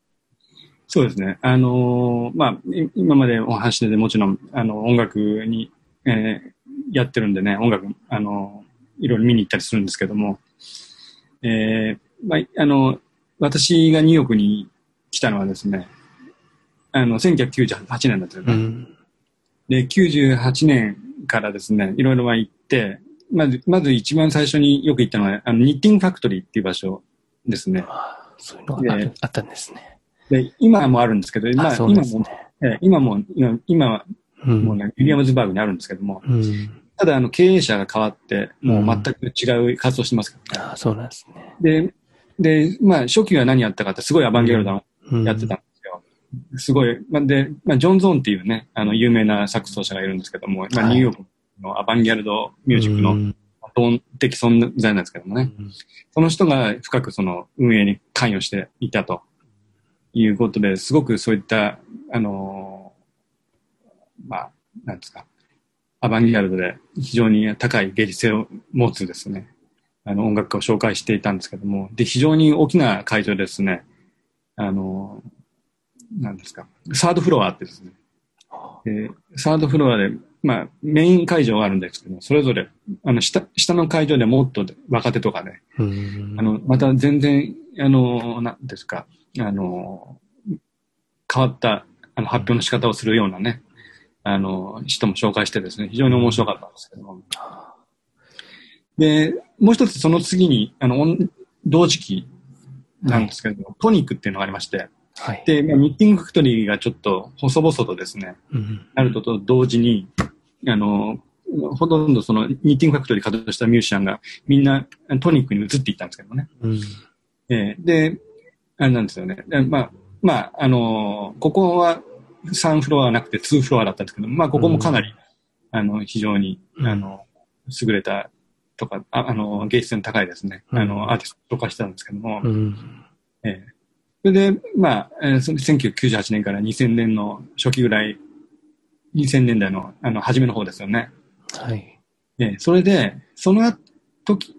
そうですね。あのーまあ、い今までお話ししてて、もちろん、あの、音楽に、えーやってるんでね、音楽、あのーいろいろ見に行ったりするんですけども、えーまあ、あの、私がニューヨークに来たのはですね、あの、1998年だったよね。うん。で、98年からですね、いろいろまあ行って、まず、まず一番最初によく行ったのは、あの、ニッティングファクトリーっていう場所ですね。ああそういうのがあったんですね。で、今もあるんですけど、まあ、今も、今も、今今。もうね、ウィリアムズバーグにあるんですけども、うん。ただ、あの、経営者が変わって、もう全く違う活動してますからね。ああ、そうなんですね。で、で、まあ、初期は何やったかって、すごいアバンギャルドなうんやってたんですよ。すごい、まあ、で、まあ、ジョン・ゾーンっていうね、あの、有名なサクス奏者がいるんですけども、まあ、はいニューヨークのアバンギャルドミュージックのうん的存在なんですけどもね、その人が深くその運営に関与していたということで、すごくそういった、あのまあ、なんですか、アバンギャルドで非常に高い芸術性を持つですね、あの音楽家を紹介していたんですけども、で、非常に大きな会場ですね、あのなんですか、サードフロアってですね、でサードフロアで、まあ、メイン会場があるんですけど、それぞれ、あの、下、下の会場でもっと若手とかね、うん。あの、また全然、あの、なんですか、あの、変わった、あの、発表の仕方をするようなね、あの、人も紹介してですね、非常に面白かったんですけども。で、もう一つその次に、あの、同時期なんですけど、トニックっていうのがありまして、はい。で、まあ、ニッティングファクトリーがちょっと細々とですね、うんあるとと同時に、あの、ほとんどそのニッティングファクトリー稼働したミュージシャンがみんなトニックに移っていったんですけどね。うんえーで、あれなんですよね。でまあ、まあ、あのここは3フロアなくて2フロアだったんですけど、まあ、ここもかなり、あの、非常に、うん。あの、優れたとか、ああの、芸術性の高いですね、うん。あの、アーティストとかしてたんですけども、うん。えーそれで、まあ、えーその1998年から2000年の初期ぐらい、2000年代の、あの、初めの方ですよね。はい。えーそれで、その時、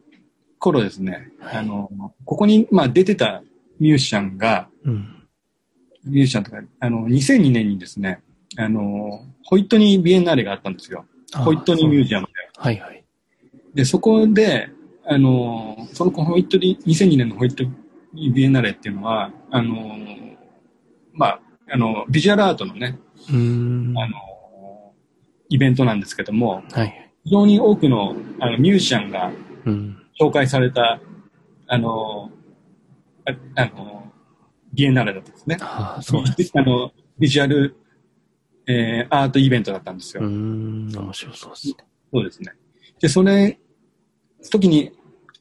頃ですね、はい。あの、ここに、まあ、出てたミュージシャンが、うんミュージシャンとか、あの、2002年にですね、あの、ホイットニー・ビエンナーレがあったんですよ。あホイットニー・ミュージアムで。はいはい。で、そこで、あの、そのホイットニー、2002年のホイットニー・ビエンナーレっていうのは、あの、まあ、あの、ビジュアルアートのね、うん。あの、イベントなんですけども、はい。非常に多くのあのミュージシャンがうん。紹介された、あの、ああの、ビエンナーレだったんですね。ああ、そうです。あの、ビジュアル、えーアートイベントだったんですよ。うん。面白そうですね。そうですね。で、それ、時に、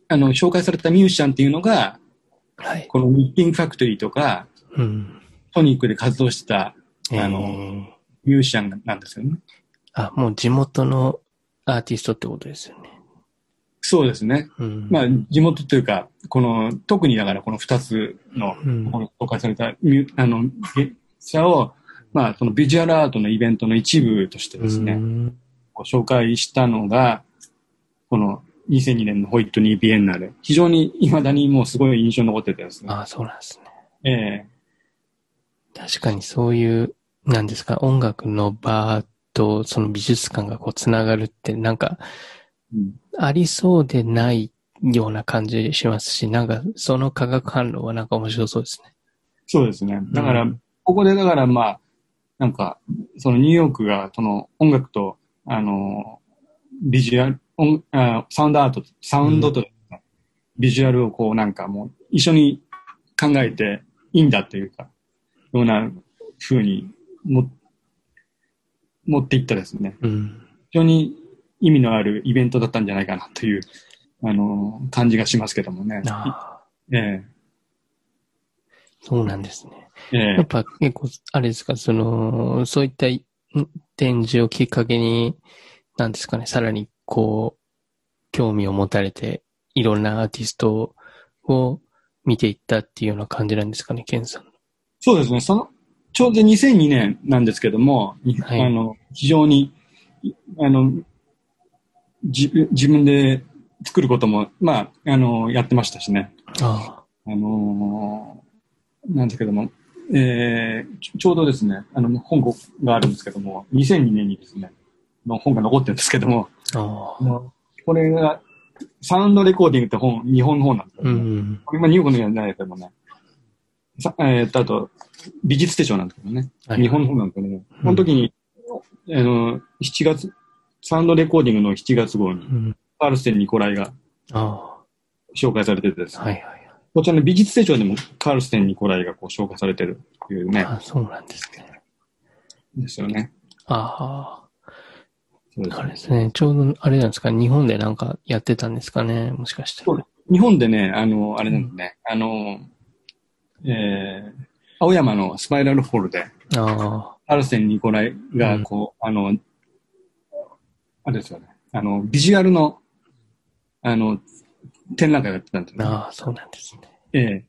あの、紹介されたミュージシャンっていうのが、はい。このニッティングファクトリーとか、うん。トニックで活動してたあのえーミュージシャンなんですよね。あ、もう地元のアーティストってことですよね。そうですね。うん。まあ、地元というか、この、特にだからこの二つの、うんこの紹介されたミュあの、芸者を、まあ、そのビジュアルアートのイベントの一部としてですね、うんご紹介したのが、この2002年のホイットニー・ビエンナーレ。非常に未だにもうすごい印象に残っててですね。ああ、そうなんですね。ええ確かにそういう、なんですか、音楽の場とその美術館がこうつながるってなんかうんありそうでないような感じしますし、なんかその化学反応はなんか面白そうですね。そうですね。だから、うんここでだからまあ、なんか、そのニューヨークがその音楽と、あの、ビジュアル、音あサウンドアート、サウンドと、ビジュアルをこうなんかもう一緒に考えていいんだというか、ような風にも持っていったですね。うん。非常に意味のあるイベントだったんじゃないかなという、あの、感じがしますけどもね。ああ、えそうなんですね。えええやっぱ結構、あれですか、その、そういったい展示をきっかけに、なんですかね、さらにこう、興味を持たれて、いろんなアーティストを見ていったっていうような感じなんですかね、ケンさん。そうですね。その、ちょうど2002年なんですけども、はいあの、非常に、いあの、じ自分で作ることも、まあ、あの、やってましたしね。ああ。のーなんですけども、えーちょうどですね、あの、本があるんですけども、2002年にですね、の本が残ってるんですけども、あ、これが、サウンドレコーディングって本、日本の本なんですけうども、ん。これ今ニューヨークのじゃないけどもね、さえーっと、あと、美術手帳なんですけどね、はい日本の本なんですけども、この時に、あの、7月、サウンドレコーディングの7月号にう、ん。カールステン・ニコライがあ紹介されててですあ、ね、はいはい。こちらの美術手帳でもカールステン・ニコライがこう紹介されてるっていうね、あそうなんですね。ですよね。ああ、そうですあれですね。ちょうど、あれなんですか、日本でなんかやってたんですかね、もしかして。そう日本でね、あの、あれなんですね、あの、えー、青山のスパイラルホールで、あカールステン・ニコライが、こう、あの、あれですよね、あの、ビジュアルの、あの、展覧会をやってたんですね。ああ、そうなんですね。ええ。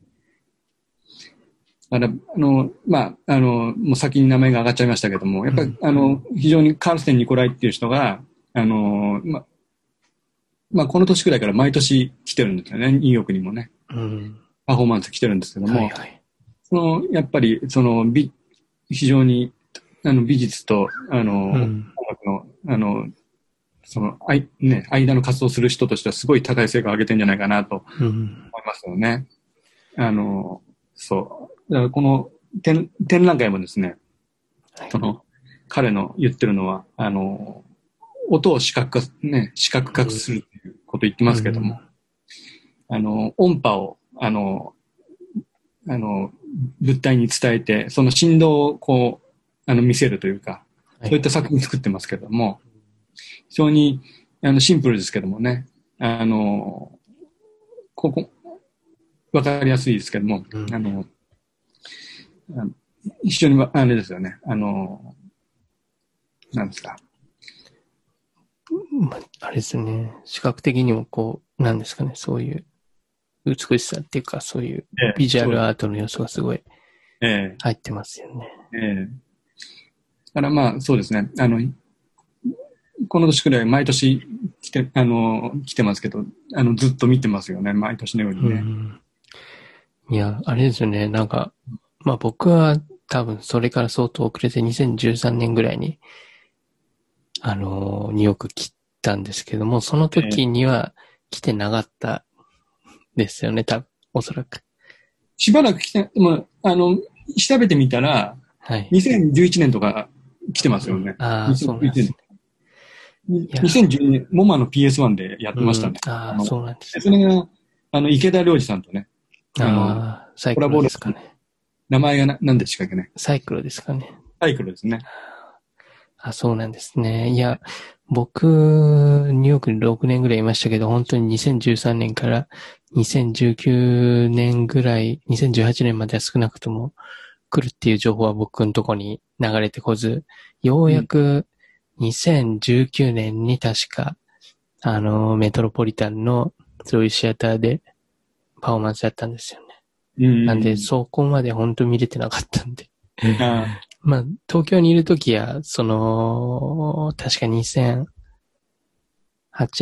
だから、あの、まあ、あの、もう先に名前が上がっちゃいましたけども、やっぱり、うんあの、非常にカールステン・ニコライっていう人が、あの、ま、まあ、この年くらいから毎年来てるんですよね、ニューヨークにもね。うん。パフォーマンス来てるんですけども、はいはい。その、やっぱり、その、美、非常に、あの、美術と、あの、うん。音楽の、あの、その、あい、ね、間の活動する人としてはすごい高い成果を上げてんじゃないかなとうん。思いますよね。あの、そう。だからこの展展覧会もですね、はいその、彼の言ってるのは、あの、音を視覚化、ね、視覚化するっていうことを言ってますけども、あの、音波を、あの、あの、物体に伝えて、その振動をこう、あの、見せるというか、はいそういった作品作ってますけども、非常に、あの、シンプルですけどもね、あの、ここ、わかりやすいですけども、うん。あの、あの非常にわ、あれですよね、あの、なんですか、まあ、あれですね。視覚的にもこう、なんですかね、そういう美しさっていうか、そういうビジュアルアートの要素がすごいええ。入ってますよね。ええ。だからまあ、そうですね。あの、この年くらい毎年来て、あの、来てますけど、あの、ずっと見てますよね。毎年のようにね。うん。いや、あれですよね。なんか、まあ僕は多分それから相当遅れて2013年ぐらいに、あの、ニューヨーク来たんですけども、その時には来てなかったですよね、多分、おそらく。しばらく来て、でも、あの、調べてみたら、はい。2011年とか来てますよね。ああ、そうですね。や2012年、モマの PS1 でやってましたね。うんああ、そうなんですでそれが、あの、池田良二さんとね、あのああ、サイクロですかね。名前がな何でしたっけね。サイクロですかね。サイクルですね。あ、そうなんですね。いや、僕、ニューヨークに6年ぐらいいましたけど、本当に2013年から2019年ぐらい、2018年までは少なくとも来るっていう情報は僕のとこに流れてこず、ようやく2019年に確か、あの、メトロポリタンのそういうシアターでパフォーマンスやったんですよね。うん。なんで、そこまで本当見れてなかったんで。あ まあ、東京にいるときは、その、確か2008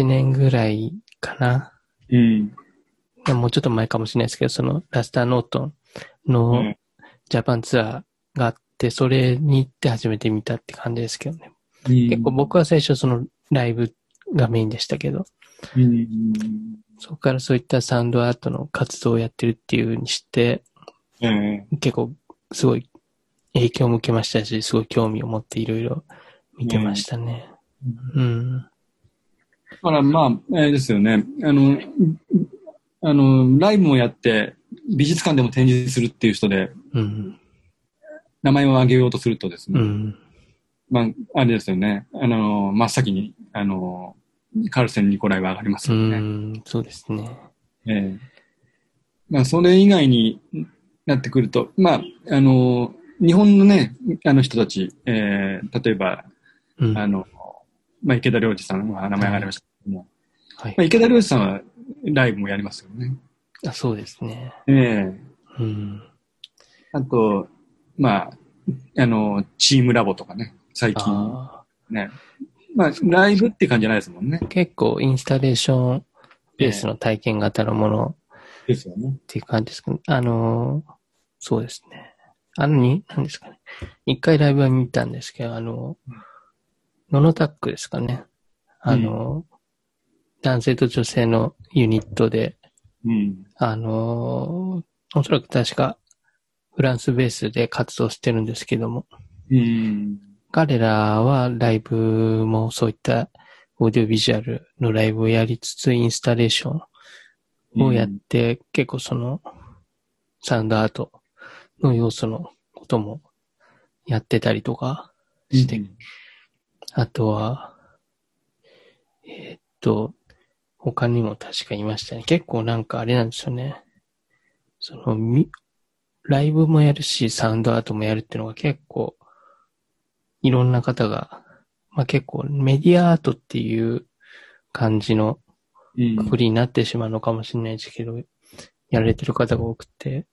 年ぐらいかな。うん。もうちょっと前かもしれないですけど、そのラスターノートのん。ジャパンツアーがあって、それに行って初めて見たって感じですけどね。結結構僕は最初そのライブがメインでしたけど、うん。そこからそういったサウンドアートの活動をやってるっていうにして、ええ結構すごい影響も受けましたし、すごい興味を持っていろいろ見てましたね。うん。だからまあ、あれですよね。あの、あの、ライブもやって、美術館でも展示するっていう人で、うん。名前を挙げようとするとですね、うん。まあ、あれですよね。あの、真っ先に、あの、カルセン・ニコライは上がりますうよね。ん。そうですね。ええまあ、それ以外になってくると、まあ、あの、日本のね、あの人たち、えー例えば、うん。あの、まあ、池田良二さんは名前上がりましたけども、はいまあ、。池田良二さんはライブもやりますよね。あそうですね。ええうん。あと、まあ、あの、チームラボとかね、最近あね。まあ、ライブって感じじゃないですもんねー。結構インスタレーションベースの体験型のものですよね。っていう感じですかね。あのーそうですね。あのに、何ですかね。一回ライブは見たんですけど、あのうん、ノノタックですかね。あのー男性と女性のユニットで、うん。あのーおそらく確かフランスベースで活動してるんですけども、うん。彼らはライブもそういったオーディオビジュアルのライブをやりつつ、インスタレーションをやって、結構そのサウンドアートの要素のこともやってたりとかして、あとは、えーっと、他にも確かいましたね。結構なんかあれなんですよね。その、み、ライブもやるし、サウンドアートもやるっていうのが結構、いろんな方が、まあ結構メディアアートっていう感じのうん。くくりになってしまうのかもしれないですけど、やられてる方が多くて、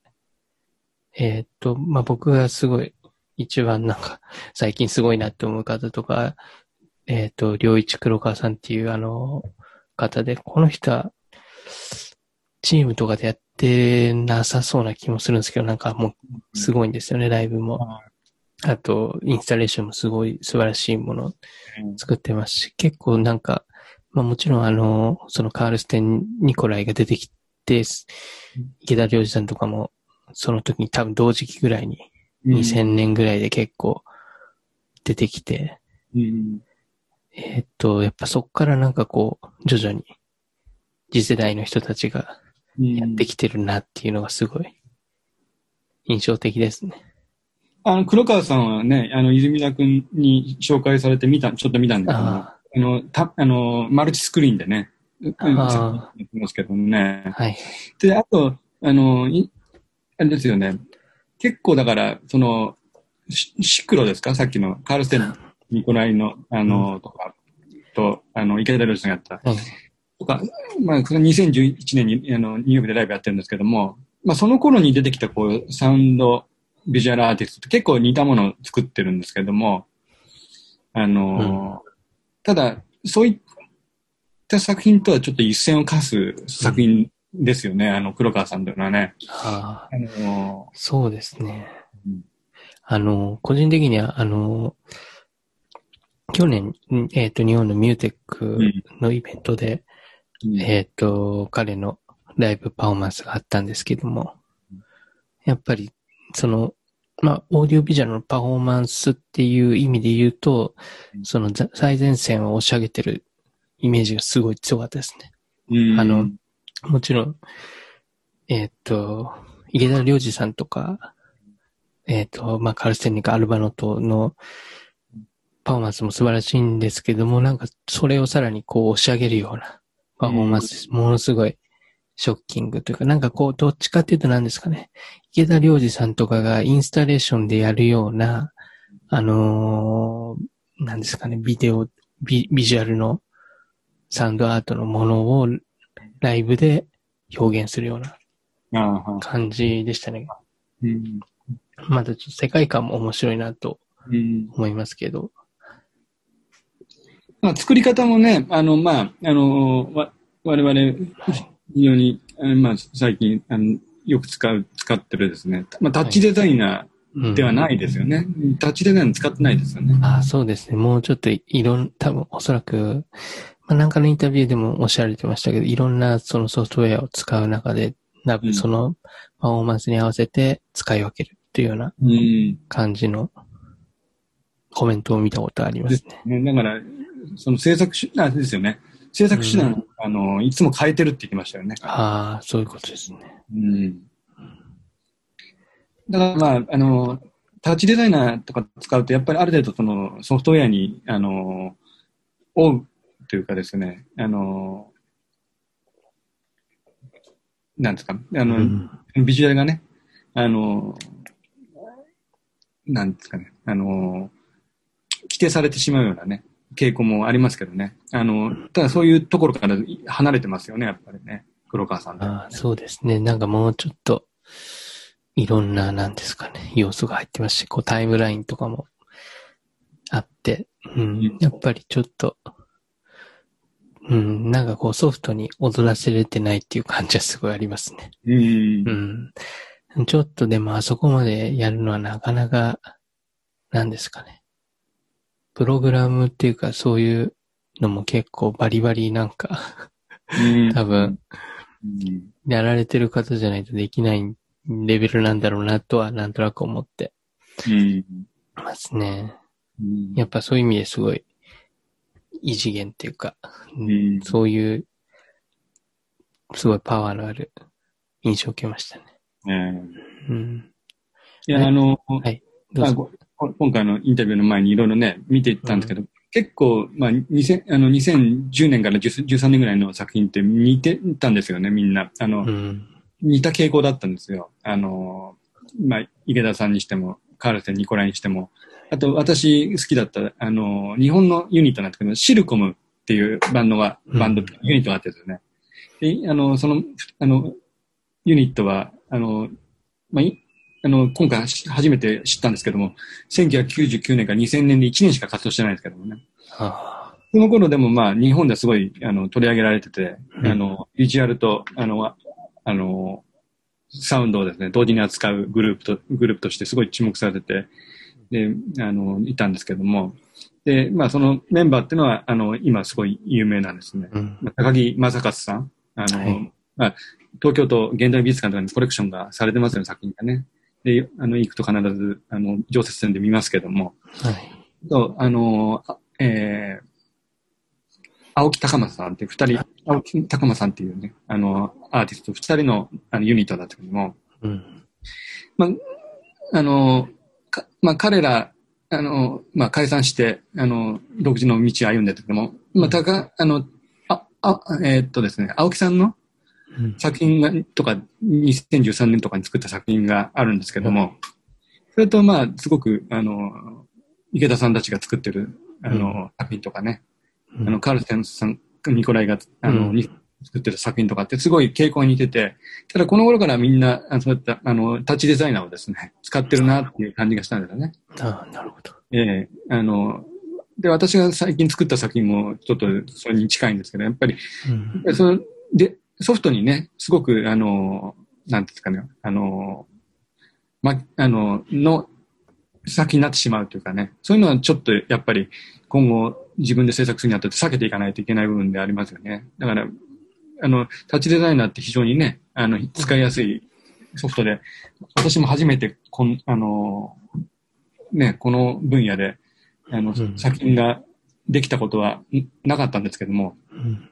えーっと、まあ、僕がすごい、一番なんか、最近すごいなって思う方とか、えーっと、良一黒川さんっていうあの、方で、この人は、チームとかでやってなさそうな気もするんですけど、なんかもう、すごいんですよね、ライブも。あと、インスタレーションもすごい素晴らしいものを作ってますし、結構なんか、まあもちろんあの、そのカールステン・ニコライが出てきて、池田良二さんとかも、その時に多分同時期ぐらいに、2000年ぐらいで結構出てきて、うん。えーっと、やっぱそっからなんかこう、徐々に次世代の人たちがやってきてるなっていうのがすごい印象的ですね。あの、黒川さんはね、あの、泉田君に紹介されて見た、ちょっと見たんだけども、あ。あの、た、あの、マルチスクリーンでね、うんあますけどね。あ、。はい。で、あと、あの、いあれですよね、結構だから、その、シシクロですか？さっきのカールステン・ニコライの、あの、とか、と、あの、池田良二さんがやった、はいとか、まあ、それ2011年に、あの、ニューヨークでライブやってるんですけども、まあ、その頃に出てきた、こう、サウンド、ビジュアルアーティストって結構似たものを作ってるんですけども、あの、ただ、そういった作品とはちょっと一線を課す作品ですよね、あの、黒川さんというのはね。ああ、あの、そうですね。うん。あの、個人的には、あの、去年、んえっ、と、日本のミューテックのイベントで、えっ、と、彼のライブパフォーマンスがあったんですけども、やっぱり、その、まあ、オーディオビジュアルのパフォーマンスっていう意味で言うと、そのざ最前線を押し上げてるイメージがすごい強かったですね。うんあの、もちろん、えっ、と、池田良二さんとか、えっ、と、まあ、カルステンニカ、アルバノトのパフォーマンスも素晴らしいんですけども、なんかそれをさらにこう押し上げるようなパフォーマンス。ものすごいショッキングというか、なんかこう、どっちかっていうと何ですかね。池田良二さんとかがインスタレーションでやるような、あのーなんですかね、ビデオ、ビビジュアルのサウンドアートのものをライブで表現するような感じでしたね。うんまだちょっと世界観も面白いなとうん思いますけど。まあ、作り方もね、あの、まあ、あの、わ我々、非常に、まあ、最近、あの、よく使う、使ってるですね。まあ、タッチデザイナーではないですよね。タッチデザイナー使ってないですよね。ああ、そうですね。もうちょっといろん、多分おそらく、まあなんかのインタビューでもおっしゃられてましたけど、いろんなそのソフトウェアを使う中で、そのパフォーマンスに合わせて使い分けるっていうようなうん。感じのコメントを見たことありますね。ね、だから、その制作手段ですよね。制作手段、あの、いつも変えてるって言ってましたよね。ああ、そういうことですね。うん。だから、まあ、あの、タッチデザイナーとか使うと、やっぱりある程度そのソフトウェアに、あの、追うというかですね、あの、なんですか、あの、うんビジュアルがね、あの、なんですかね、あの、規定されてしまうようなね、傾向もありますけどね。あの、ただそういうところから離れてますよね、やっぱりね。黒川さんって。ああそうですね。なんかもうちょっと、いろんな、なんですかね、要素が入ってますし、こうタイムラインとかもあって、うん、やっぱりちょっと、うん、なんかこうソフトに踊らせれてないっていう感じはすごいありますね。うんうん。ちょっとでもあそこまでやるのはなかなか、なんですかね。プログラムっていうかそういうのも結構バリバリなんか、うん多分、うんやられてる方じゃないとできないレベルなんだろうなとはなんとなく思ってうんますね。うんやっぱそういう意味ですごい異次元っていうか、んそういうすごいパワーのある印象を受けましたね。ねうん。いや、あの、はい。どうぞ。今回のインタビューの前にいろいろね、見ていったんですけど、結構、まあ、2000あの2010年から10 13年ぐらいの作品って似てたんですよね、みんな。あの、うん。似た傾向だったんですよ。あの、まあ、池田さんにしても、カールセン・ニコライにしても、あと私好きだった、あの、日本のユニットなんですけど、シルコムっていうバンドが、うんバンド、ユニットがあってですね。で、あの、その、あの、ユニットは、あの、まあ、いあの、今回し初めて知ったんですけども、1999年から2000年で1年しか活動してないんですけどもね。あその頃でもまあ日本ではすごいあの取り上げられてて、うんあの、ビジュアルと、あの、ああの、サウンドをですね、同時に扱うグループと、グループとしてすごい注目されてて、で、あの、いたんですけども、で、まあそのメンバーっていうのは、あの、今すごい有名なんですねあ。。うん。まあ高木正勝さん、あの、はいまあ、東京都現代美術館とかにコレクションがされてますよね、作品がね。で、あの、行くと必ず、あの、常設展で見ますけども、はい。と、あの、あえー、青木高松さんって二人、青木高松さんっていうね、あの、アーティスト二人のあのユニットだったけども、うん。まあ、あの、かまあ、彼ら、あの、まあ、解散して、あの、独自の道を歩んでたけども、まあ、たか、あの、あ、あ、えーっとですね、青木さんのうん。作品が、とか、2013年とかに作った作品があるんですけども、それと、まあ、すごく、あの、池田さんたちが作ってる、あの、作品とかね、あの、カールセンさん、ニコライが、あの、作ってる作品とかってすごい傾向に似てて、ただこの頃からみんな、あそういった、あの、タッチデザイナーをですね、使ってるなっていう感じがしたんですよね。ああ、なるほど。ええあの、で、私が最近作った作品もちょっとそれに近いんですけど、やっぱり、うん。そので、ソフトにね、すごく、あの、なんですかね、あの、ま、あの、の先になってしまうというかね、そういうのはちょっとやっぱり今後自分で制作するにあたって避けていかないといけない部分でありますよね。だから、あの、タッチデザイナーって非常にね、あの、使いやすいソフトで、私も初めてこん、あの、ね、この分野で、あの、うん作品ができたことはんなかったんですけども、うん。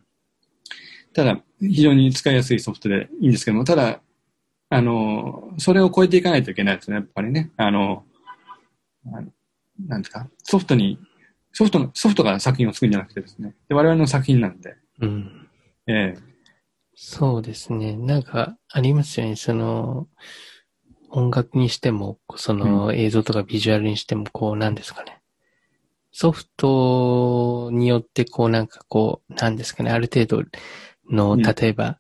ただ、非常に使いやすいソフトでいいんですけども、ただ、あの、それを超えていかないといけないですね、やっぱりね。あの、あのなんですか、ソフトに、ソフトの、ソフトが作品を作るんじゃなくてですね、で我々の作品なんで、うん。ええそうですね。なんか、ありますよね。その、音楽にしても、その映像とかビジュアルにしても、こう、なんですかね。ソフトによって、こう、なんかこう、なんですかね。ある程度の、うん。例えば、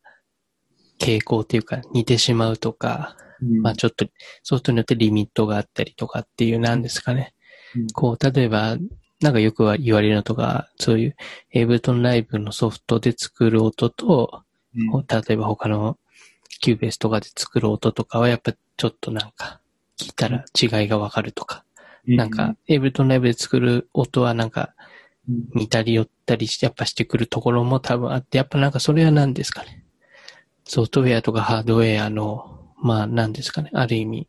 傾向っていうか、似てしまうとか、うん。まあちょっと、ソフトによってリミットがあったりとかっていうなんですかね。うん。こう、例えば、なんかよくは言われるのとか、そういうエイブルトンライブのソフトで作る音と、うん。例えば他の Cubase とかで作る音とかはやっぱちょっとなんか聞いたら違いがわかるとか、なんか、 Ableton Live で作る音はなんかうん似たり寄ったりしてやっぱしてくるところも多分あって、やっぱなんかそれは何ですかね。ソフトウェアとかハードウェアの、まあ何ですかね。ある意味、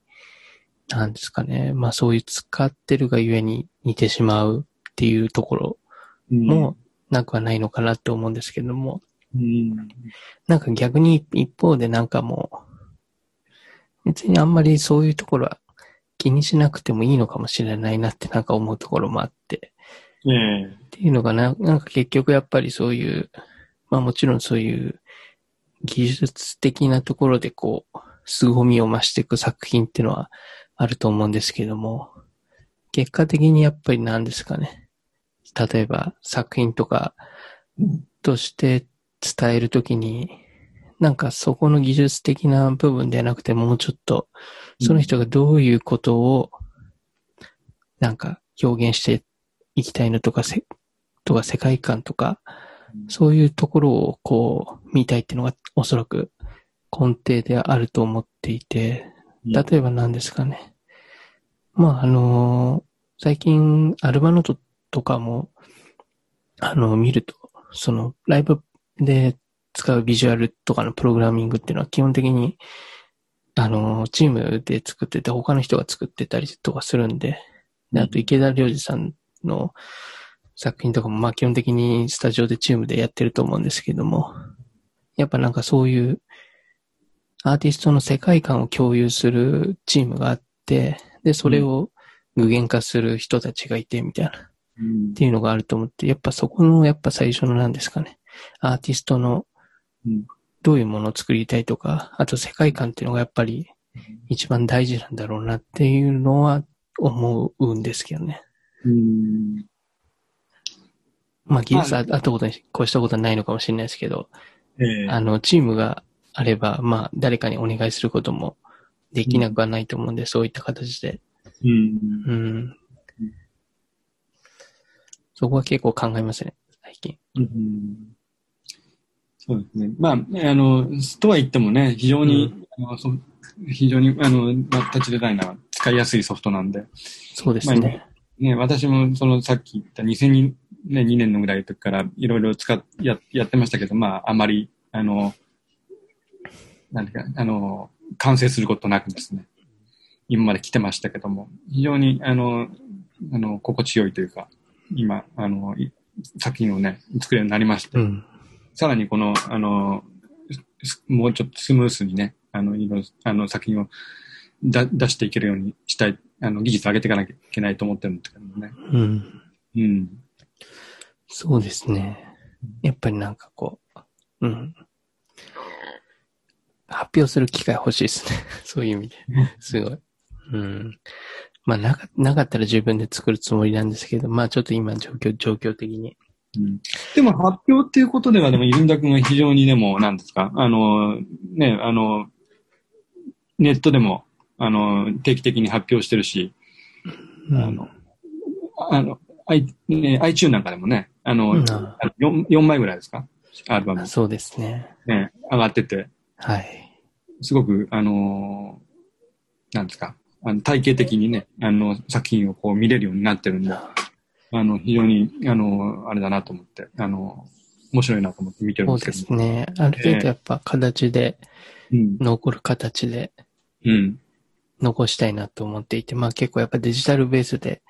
何ですかね。まあそういう使ってるがゆえに似てしまうっていうところもなくはないのかなって思うんですけども、うん、なんか逆に一方でなんかもう、別にあんまりそういうところは気にしなくてもいいのかもしれないなってなんか思うところもあって、ええっていうのがな、なんか結局やっぱりそういう、まあもちろんそういう技術的なところでこう、凄みを増していく作品っていうのはあると思うんですけども、結果的にやっぱり何ですかね。例えば作品とかとして伝えるときに、なんかそこの技術的な部分ではなくてもうちょっと、その人がどういうことを、なんか表現していきたいのとか、せ、とか世界観とか、そういうところをこう見たいっていうのがおそらく根底であると思っていて、例えば何ですかね。まああの最近アルバノートとかも、あの、見ると、そのライブで使うビジュアルとかのプログラミングっていうのは基本的に、あの、チームで作ってて他の人が作ってたりとかするんで、であと池田良二さんの作品とかもまあ基本的にスタジオでチームでやってると思うんですけども、やっぱなんかそういうアーティストの世界観を共有するチームがあって、で、それを具現化する人たちがいてみたいな、っうんていうのがあると思って、やっぱそこのやっぱ最初の何ですかね、アーティストのうんどういうものを作りたいとか、あと世界観っていうのがやっぱり一番大事なんだろうなっていうのは思うんですけどね。うん。まあ技術まああったことに越したことはないのかもしれないですけど、ええ。あの、チームがあれば、まあ誰かにお願いすることもできなくはないと思うんで、そういった形で。うん。うん。そこは結構考えますね、最近。うん。そうですね。まあ、あの、とは言ってもね、非常に、あのそ非常に、あの、まあタッチデザイナーは使いやすいソフトなんで、そうですまあね。ね、私もそのさっき言った2002年、2年のぐらいの時からいろいろ使っや、やってましたけど、まあ、あまり、あの、なんていうか、あの、完成することなくですね、今まで来てましたけども、非常に、あの、あの、心地よいというか、今、あの、い作品をね、作るようになりまして、うん。さらにこの、あの、すもうちょっとスムースにね、あの、いろいろあの、作品をだ出していけるようにしたい、あの、技術を上げていかなきゃいけないと思ってるんですけどもね。うん。うん。そうですね。やっぱりなんかこう、うん。発表する機会欲しいですね。そういう意味で。すごい。うん。まあなか、なかったら自分で作るつもりなんですけど、まあちょっと今状況、状況的に。うんでも発表っていうことでは、でも、イルンダ君は非常にでも、なんですか、あの、ね、あの、ネットでも、あの、定期的に発表してるし、うんあの、あの、I、ね、iTune なんかでもね、あの、うんあの 4, 4枚ぐらいですか？アルバムあ、そうですね。ね、上がってて、はい。すごく、あのなんですか、あの体系的にね、あの、作品をこう見れるようになってるんで、あの、非常に、あの、あれだなと思って、あの、面白いなと思って見てるんそうですけど。ですね。ある程度やっぱ形で、うん。残る形でうん。残したいなと思っていて、まあ結構やっぱデジタルベースで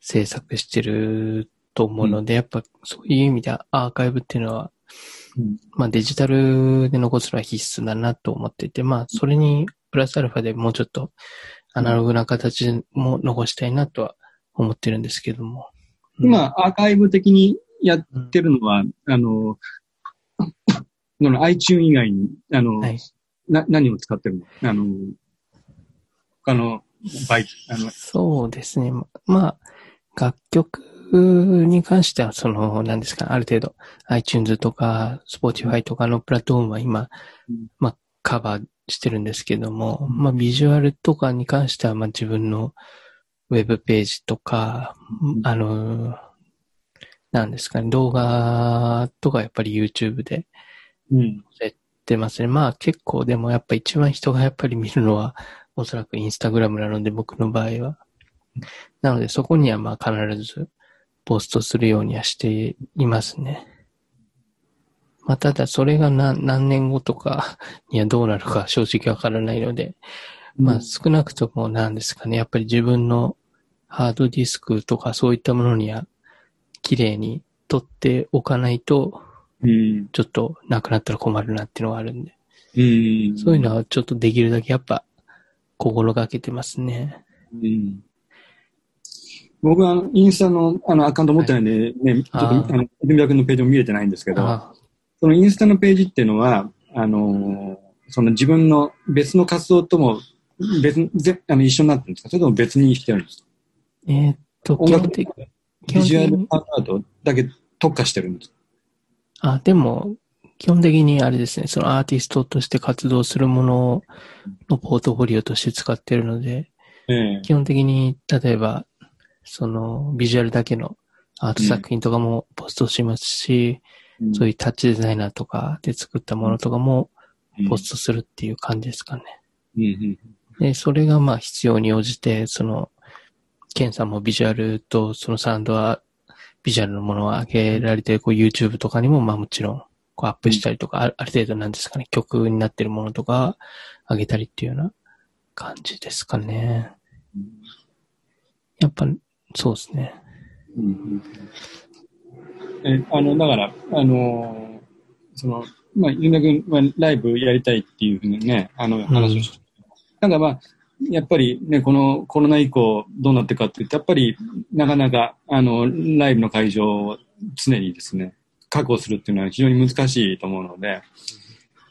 制作してると思うので、やっぱそういう意味ではアーカイブっていうのは、うんまあデジタルで残すのは必須だなと思っていて、まあそれにプラスアルファでもうちょっとアナログな形も残したいなとは思ってるんですけども。今、アーカイブ的にやってるのは、あの iTune 以外に、あの、はい。な、何を使ってるの？あの、他の媒あの、そうですね。まあ、楽曲に関しては、その、何ですか、ある程度、iTunes とか、Spotify とかのプラットフォームは今、うんまあ、カバーしてるんですけども、まあビジュアルとかに関しては、まあ自分のウェブページとか、あの、なんですかね、動画とかやっぱり YouTube でうん。載せてますね。まあ結構でもやっぱ一番人がやっぱり見るのはおそらくインスタグラムなので僕の場合は。なのでそこにはまあ必ずポストするようにはしていますね。まあただそれが何何年後とか にはどうなるか正直わからないので、まあ少なくともなんですかね、やっぱり自分のハードディスクとかそういったものには綺麗に取っておかないと、うん。ちょっとなくなったら困るなっていうのがあるんで、うん。そういうのはちょっとできるだけやっぱ心がけてますね。うん。僕はインスタのあのアカウント持ってないんで、ね、ちょっと、あの、泉田君のページも見れてないんですけど、あそのインスタのページっていうのは、あのーその自分の別の活動とも別ぜあの一緒になってるんですか？それとも別にしてるんですか？えーっと、音楽的、基ビジュアルアートだけ特化してるんですか？あ、でも、基本的にあれですね、そのアーティストとして活動するもののポートフォリオとして使ってるので、ええ。基本的に、例えば、その、ビジュアルだけのアート作品とかもポストしますし、そういうタッチデザイナーとかで作ったものとかもポストするっていう感じですかね。うんうん。で、それがまあ必要に応じて、その、ケンさんもビジュアルとそのサウンドは、ビジュアルのものを上げられて、こう YouTube とかにもまあもちろん、こうアップしたりとか、あある程度なんですかね、曲になってるものとか上げたりっていうような感じですかね。やっぱ、そうですね。うんうんえあの、だから、あのーその、まあ、ゆうな君はライブやりたいっていうふうにね、あの、話をして、なんかまあ、やっぱりね、このコロナ以降どうなってるかっていうと、やっぱりなかなか、あの、ライブの会場を常にですね、確保するっていうのは非常に難しいと思うので、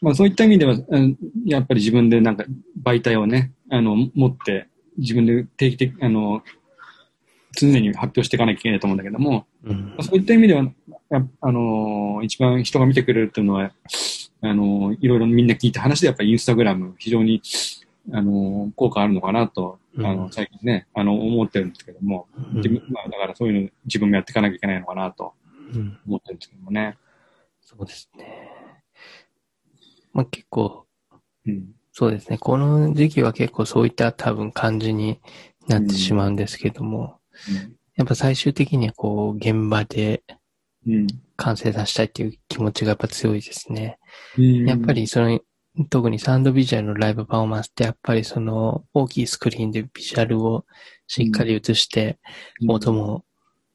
まあそういった意味では、うんやっぱり自分でなんか媒体をね、あの、持って、自分で定期的、あの、常に発表していかなきゃいけないと思うんだけども、うん。そういった意味では、やあのー一番人が見てくれるっていうのは、あのーいろいろみんな聞いた話で、やっぱりインスタグラム、非常に、あのー効果あるのかなと、あの、うん最近ね、あの、思ってるんですけども、自分まあ、だからそういうの自分もやっていかなきゃいけないのかなと。うん思ってるんですけどもね。そうですね。まあ結構、うん。そうですね。この時期は結構そういった多分感じになってしまうんですけども、やっぱ最終的にはこう、現場でうん。完成させたいっていう気持ちがやっぱ強いですね。うん。やっぱりその、特にサウンドビジュアルのライブパフォーマンスってやっぱりその大きいスクリーンでビジュアルをしっかり映して、うん、音も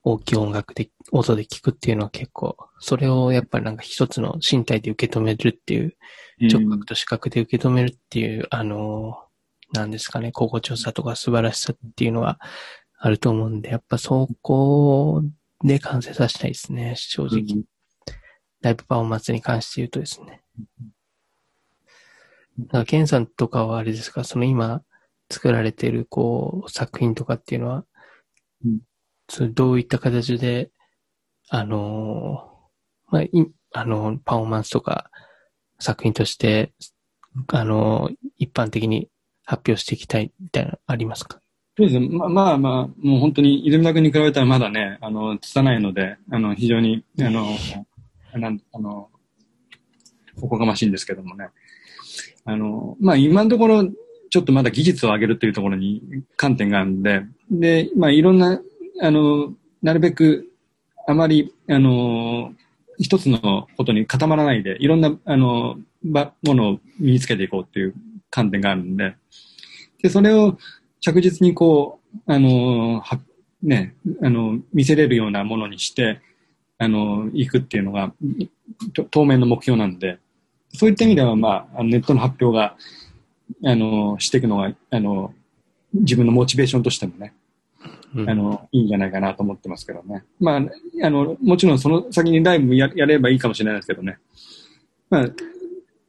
大きい音楽で、音で聞くっていうのは結構、それをやっぱりなんか一つの身体で受け止めるっていう、聴覚と視覚で受け止めるっていう、あの、なんですかね、心地よさとか素晴らしさっていうのはあると思うんで、やっぱそこで完成させたいですね、正うん、直。ライブパフォーマンスに関して言うとですね。だから、ケンさんとかはあれですか、その今作られているこう作品とかっていうのは、うんそれどういった形で、あのまあ、いあの、パフォーマンスとか作品として、あの一般的に発表していきたいみたいなありますか？そうですね。ままあまあ、もう本当に、泉田君に比べたらまだね、あの、拙いので、あの、非常に、あの、なん、あの、おこがましいんですけどもね。あの、まあ今のところ、ちょっとまだ技術を上げるというところに観点があるんで、で、まあいろんな、あの、なるべく、あまり、あの、一つのことに固まらないで、いろんな、あの、ば、ものを身につけていこうっていう観点があるんで、で、それを着実にこう、あの、は、ね、あの、見せれるようなものにして、あの、行くっていうのが、当面の目標なんで、そういった意味では、まあ、ネットの発表が、あの、していくのが、あの、自分のモチベーションとしてもね、あの、いいんじゃないかなと思ってますけどね。まあ、あの、もちろんその先にライブややればいいかもしれないですけどね。まあ、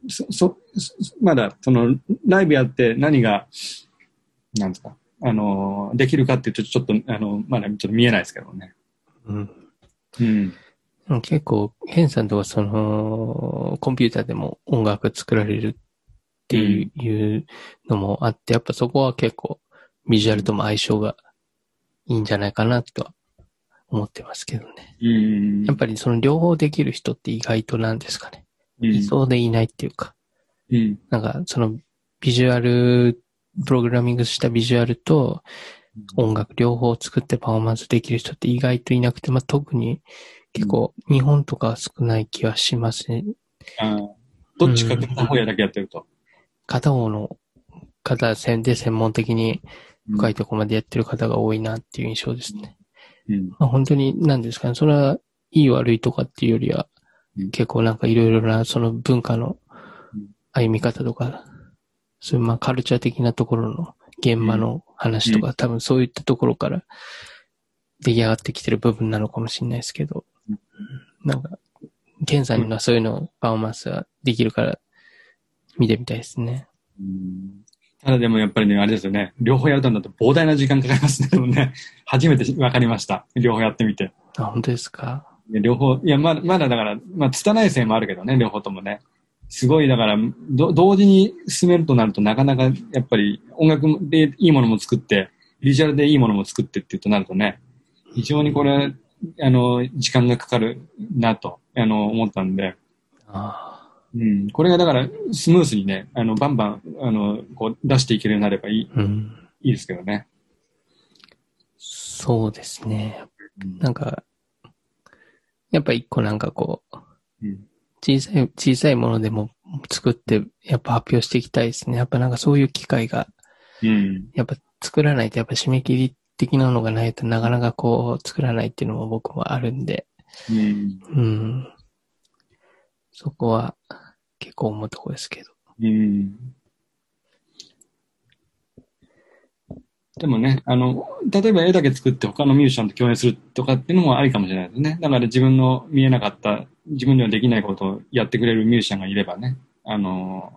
そ、そ、そまだ、その、ライブやって何が、なんですか、あの、できるかっていうと、ちょっと、あの、まだちょっと見えないですけどね。うんうん。結構、ヘンさんとかその、コンピューターでも音楽作られるっていうのもあって、やっぱそこは結構ビジュアルとも相性がいいんじゃないかなとは思ってますけどね。うん。やっぱりその両方できる人って意外となんですかね。うんいそうでいないっていうか、うん。なんかそのビジュアル、プログラミングしたビジュアルと音楽両方作ってパフォーマンスできる人って意外といなくて、まあ、特に結構日本とかは少ない気はしますね。どっちか片方やだけやってると。片方の方で専門的に深いところまでやってる方が多いなっていう印象ですね。うん。まあ、本当に何ですかね。それはいい悪いとかっていうよりはうん、結構なんかいろいろなその文化のうん歩み方とか、そういうまあカルチャー的なところの現場の話とか、多分そういったところから出来上がってきてる部分なのかもしれないですけどうん、なんか、ケンさんにはそういうのパフォーマンスができるから見てみたいですね。うんただでもやっぱりね、あれですよね。両方やるとなると膨大な時間かかりますね。でもね、初めて分かりました。両方やってみて。あ、本当ですか？で両方、いや、まだ、まだだから、まあ、拙い線もあるけどね、両方ともね。すごい、だから、ど同時に進めるとなるとなかなか、やっぱり音楽でいいものも作って、ビジュアルでいいものも作ってっていうとなるとね、非常にこれ、あの、時間がかかるなと、あの、思ったんで、あうん、これがだから、スムースにね、あの、バンバン、あの、こう、出していけるようになればいい、あ、うん。いいですけどね。そうですね。うんなんか、やっぱ一個なんかこう、うん小さい、小さいものでも作って、やっぱ発表していきたいですね。やっぱなんかそういう機会が、うん。やっぱ作らないと、やっぱ締め切り的なのがないとなかなかこう作らないっていうのも僕もあるんで、うん。うん。そこは結構思うとこですけど。うん。でもね、あの、例えば絵だけ作って他のミュージシャンと共演するとかっていうのもありかもしれないですね。だから自分の見えなかった、自分にはできないことをやってくれるミュージシャンがいればね、あの、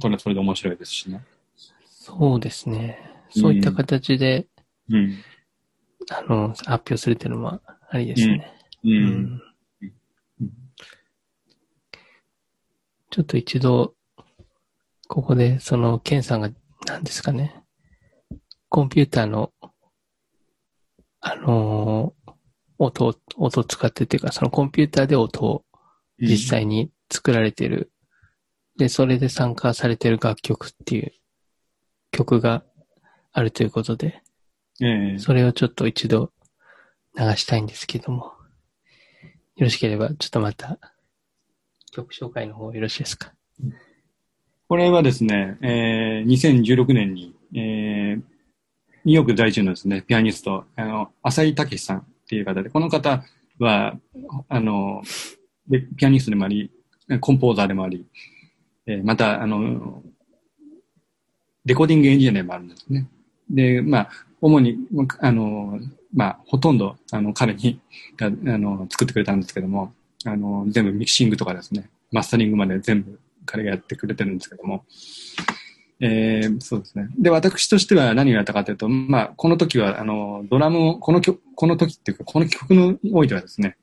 それはそれで面白いですしね。そうですね。そういった形で、うん。あの、発表するっていうのもありですね。う。うんちょっと一度、ここで、その、ケンさんが、何ですかね、コンピューターの、あのー音を、音を使ってっていうか、そのコンピューターで音を実際に作られてる。で、それで参加されてる楽曲っていう曲があるということで、ええ。それをちょっと一度流したいんですけども、よろしければ、ちょっとまた、曲紹介の方よろしいですか？これはですね、えー、2016年に、えー、ニューヨーク在住のですね、ピアニスト、あの、浅井武さんっていう方で、この方は、あの、ピアニストでもあり、コンポーザーでもあり、えーまた、あの、レコーディングエンジニアでもあるんですね。で、まあ、主に、あの、まあ、ほとんど、あの、彼に、あの、作ってくれたんですけども、あの、全部ミキシングとかですね、マスタリングまで全部彼がやってくれてるんですけども、えーそうですね。で、私としては何をやったかというと、まあ、この時は、あの、ドラムを、この曲、この時っていうか、この曲においてはですね、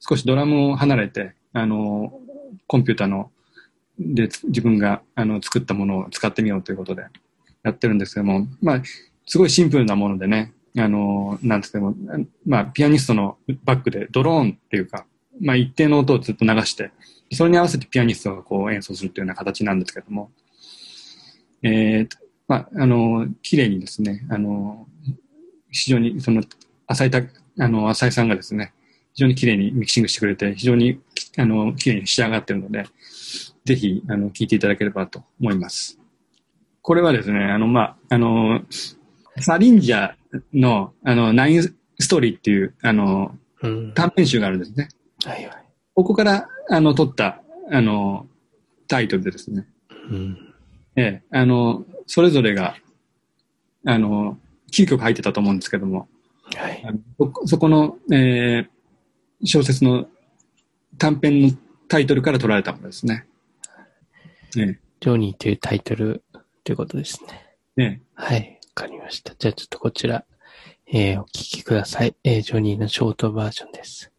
少しドラムを離れて、あの、コンピューターの、で、自分が、あの、作ったものを使ってみようということでやってるんですけども、まあ、すごいシンプルなものでね、あの、なんですけども、まあ、ピアニストのバックでドローンっていうか、まあ、一定の音をずっと流して、それに合わせてピアニストがこう演奏するというような形なんですけども、えー、まあ、あの、綺麗にですね、あの、非常にその、浅井た、あの、浅井さんがですね、非常に綺麗にミキシングしてくれて、非常に、あの、綺麗に仕上がっているので、ぜひ、あの、聞いていただければと思います。これはですね、あの、まあ、あの、サリンジャーの、あの、ナインストーリーっていう、あの、うん。短編集があるんですね。はいはい。ここから、あの、取った、あの、タイトルでですね。うん。ええ、あの、それぞれが、あの、9曲入ってたと思うんですけども、はい。あのそこそこの、えー小説の短編のタイトルから取られたものですね。えジョニーというタイトルということですね。え、えはい。わかりました。じゃあちょっとこちら、えーお聞きください。えージョニーのショートバージョンです。「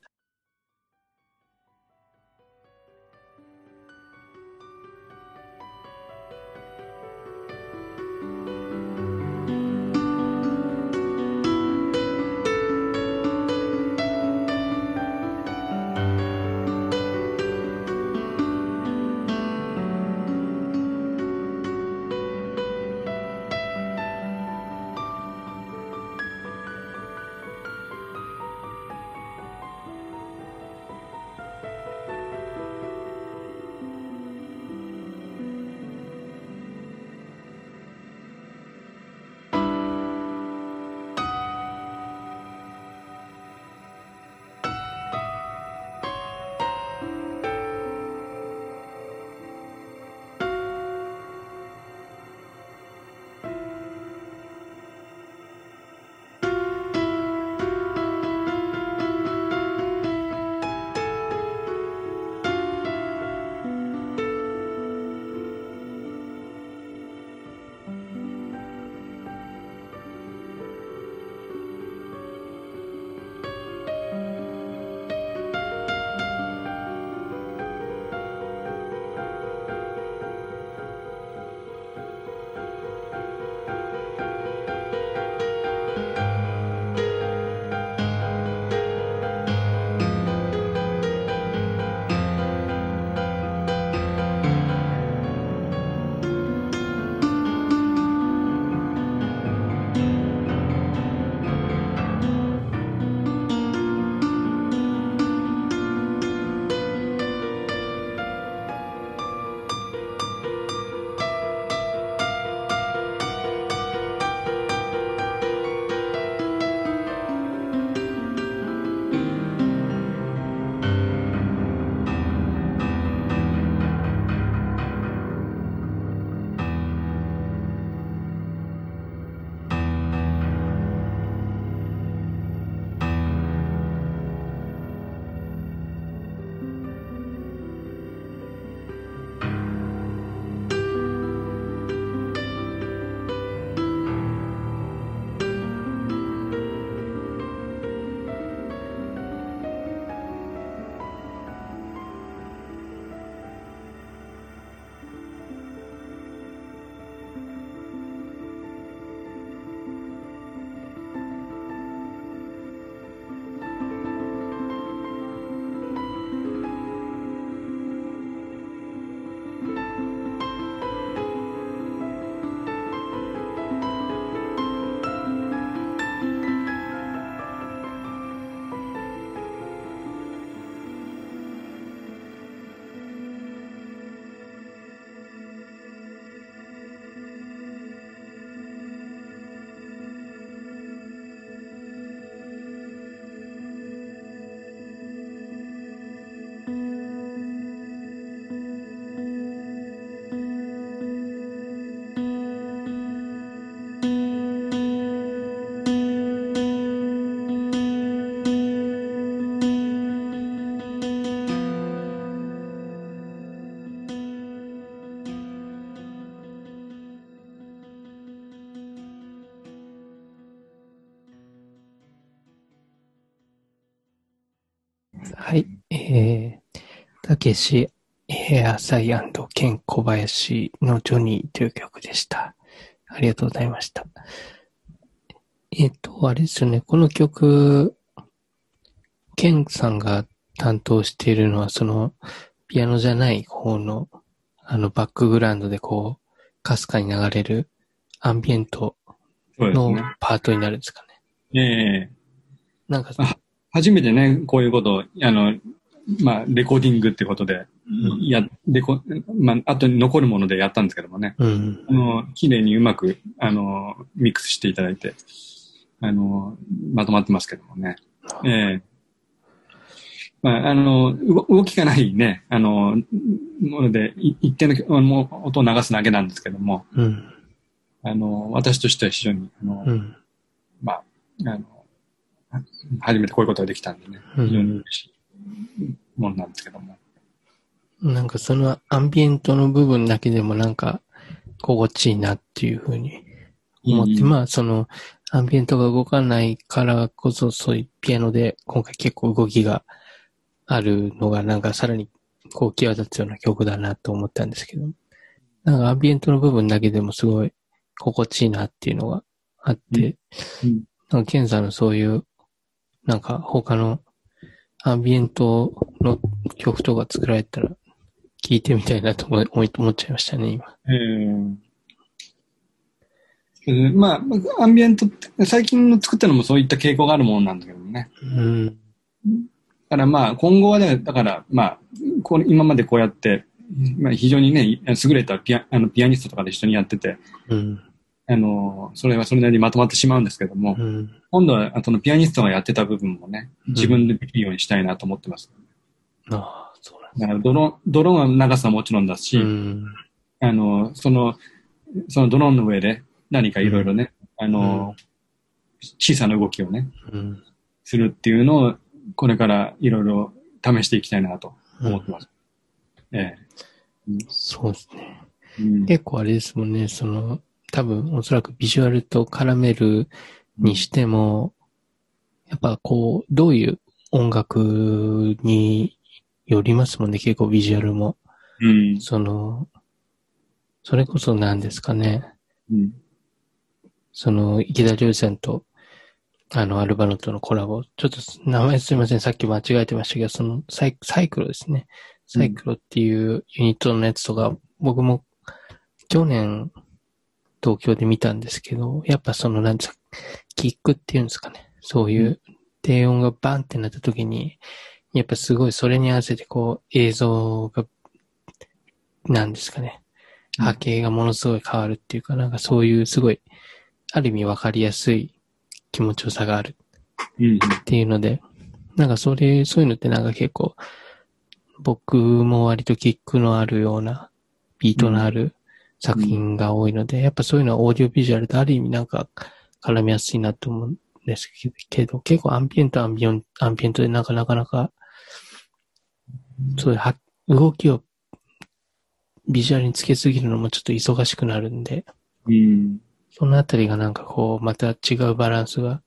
えー、たけし、エアサイケン小林のジョニーという曲でした。ありがとうございました。えっ、と、あれですよね、この曲、ケンさんが担当しているのは、その、ピアノじゃない方の、あの、バックグラウンドでこう、かすかに流れるアンビエントの。パートになるんですかね。ええなんか、あ初めてね、こういうことを、あの、まあ、レコーディングってことで、うん。や、レコ、まあ、後に残るものでやったんですけどもね。うん、あの、綺麗にうまく、あの、ミックスしていただいて、あの、まとまってますけどもね。ええ。まあ、あの、動動きがないね、あの、もので、い一定の音を流すだけなんですけども、うん、あの、私としては非常に、あの、うん、まあ、あの、初めてこういうことができたんでね、うん。非常に嬉しいものなんですけども。なんかそのアンビエントの部分だけでもなんか心地いいなっていうふうに思って、うんまあそのアンビエントが動かないからこそそういうピアノで今回結構動きがあるのがなんかさらにこう際立つような曲だなと思ったんですけど、なんかアンビエントの部分だけでもすごい心地いいなっていうのがあって、うん。なんかケンさんのそういうなんか他のアンビエントの曲とか作られたら聞いてみたいなと思い思っちゃいましたね、今。ええまあ、アンビエントって、最近の作ったのもそういった傾向があるものなんだけどね。うん。だからまあ、今後はね、だからまあ、こう今までこうやって、まあ、非常にね、優れたピアあのピアニストとかで一緒にやってて、うん。あの、それはそれなりにまとまってしまうんですけども、うん。今度はそのピアニストがやってた部分もね、自分でできるようにしたいなと思ってます。ああ、そうなんだからドローン、ドローンは長さはもちろんだし、うん。あの、その、そのドローンの上で何かいろいろね、あの、小さな動きをね、うん。するっていうのを、これからいろいろ試していきたいなと思ってます。えそうですね。え。うん結構あれですもんね、その、多分おそらくビジュアルと絡めるにしても、やっぱこう、どういう音楽によりますもんね、結構ビジュアルも。うん。その、それこそ何ですかね。うん。その、池田亮さんと、あの、アルバノとのコラボ。ちょっと、名前すいません。さっき間違えてましたけど、その、サイサイクロですね。サイクロっていうユニットのやつとか、僕も、去年、東京で見たんですけど、やっぱその、なんですか、キックっていうんですかね。そういう、低音がバンってなった時に、やっぱすごいそれに合わせてこう、映像が、なんですかね。波形がものすごい変わるっていうか、なんかそういうすごい、ある意味わかりやすい気持ちよさがあるうん。っていうので、なんかそれ、そういうのってなんか結構、僕も割とキックのあるような、ビートのある作品が多いので、やっぱそういうのはオーディオビジュアルである意味なんか絡みやすいなと思うんですけど、結構アンビエントアンビオン、アンビエントでなんかなかなか、そういうは動きをビジュアルにつけすぎるのもちょっと忙しくなるんで、うん。そのあたりがなんかこう、また違うバランスが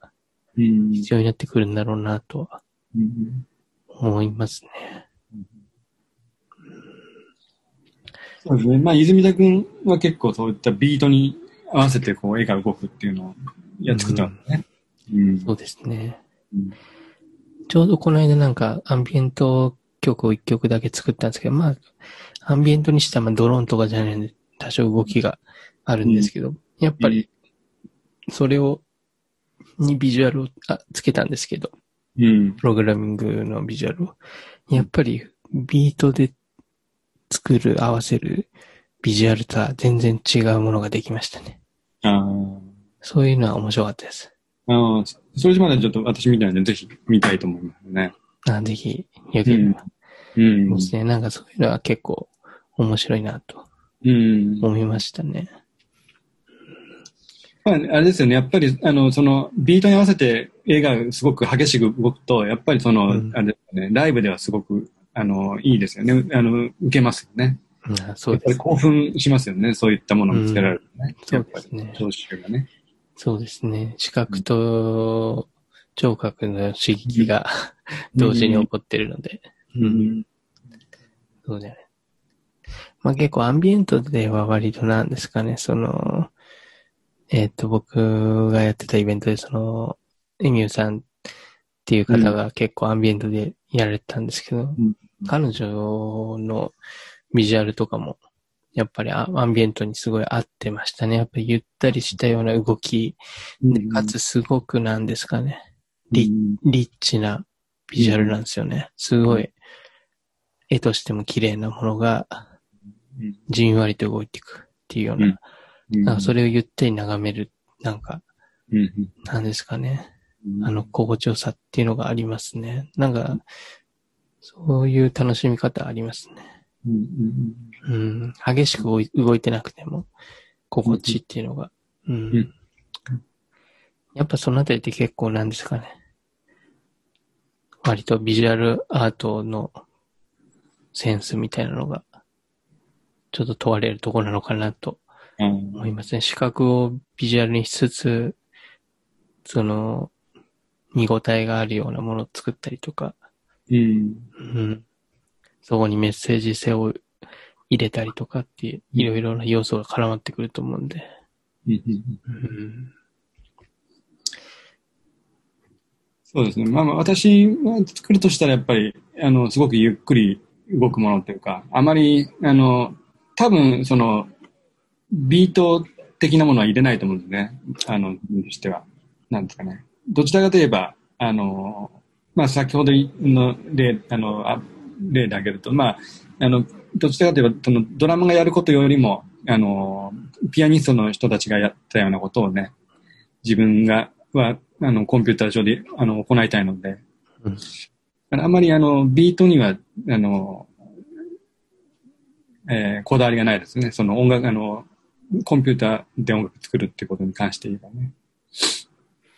うん。必要になってくるんだろうなとはうん思いますね。そうですね。まあ、泉田君は結構そういったビートに合わせてこう絵が動くっていうのをやっ作ったんだね。うん。そうですね。うんちょうどこの間なんかアンビエント曲を一曲だけ作ったんですけど、まあ、アンビエントにしてはまあドローンとかじゃないんで多少動きがあるんですけど、やっぱりそれを、にビジュアルをあつけたんですけど、うん。プログラミングのビジュアルを。やっぱりビートで作る、合わせるビジュアルとは全然違うものができましたね。ああ。そういうのは面白かったです。ああ、それまでちょっと私みたいなのでぜひ見たいと思いますね。あぜひ、よければ。うん。そうですね。なんかそういうのは結構面白いなとうん。思いましたね。まあ、あれですよね。やっぱり、あの、その、ビートに合わせて映画がすごく激しく動くと、やっぱりその、うんあれですよね、ライブではすごく、あの、いいですよね。あの、受けますよね。うん、そうです。やっぱり興奮しますよね。そういったものを見つけられるとね。うんやっぱりそうですね聴衆がね。そうですね。視覚と聴覚の刺激が同時に起こってるので、うん。そうだよね。まあ結構アンビエントでは割となんですかね、その、えっ、と、僕がやってたイベントで、その、エミューさんっていう方が結構アンビエントでやられてたんですけど、うん。彼女のビジュアルとかも、やっぱりアアンビエントにすごい合ってましたね。やっぱりゆったりしたような動き、でかつすごくなんですかね、リリッチなビジュアルなんですよね。すごい、絵としても綺麗なものが、うん。じんわりと動いていくっていうような、うん。なんかそれをゆったり眺める、なんか、うん。なんですかね、うんあの、心地よさっていうのがありますね。なんか、そういう楽しみ方ありますね。うん。激しく動いてなくても、心地っていうのが。うん。うんやっぱそのあたりって結構なんですかね。割とビジュアルアートのセンスみたいなのが、ちょっと問われるところなのかなとうん思いますね。視覚をビジュアルにしつつ、その、見応えがあるようなものを作ったりとか、うんうん。そこにメッセージ性を入れたりとかっていう、いろいろな要素が絡まってくると思うんで。うんうん。そうですね。まあまあ、私が作るとしたらやっぱり、あの、すごくゆっくり動くものというか、あまり、あの、多分、その、ビート的なものは入れないと思うんですね。あの、自分としては。なんですかね。どちらかといえば、あの、まあ、先ほどの例、あの、あ例で挙げると、まあ、あの、どちらかといえば、その、ドラムがやることよりも、あの、ピアニストの人たちがやったようなことをね、自分が、は、あの、コンピューター上で、あの、行いたいので、うんあまり、あの、ビートには、あの、えーこだわりがないですね。その音楽、あの、コンピューターで音楽作るってことに関して言えばね。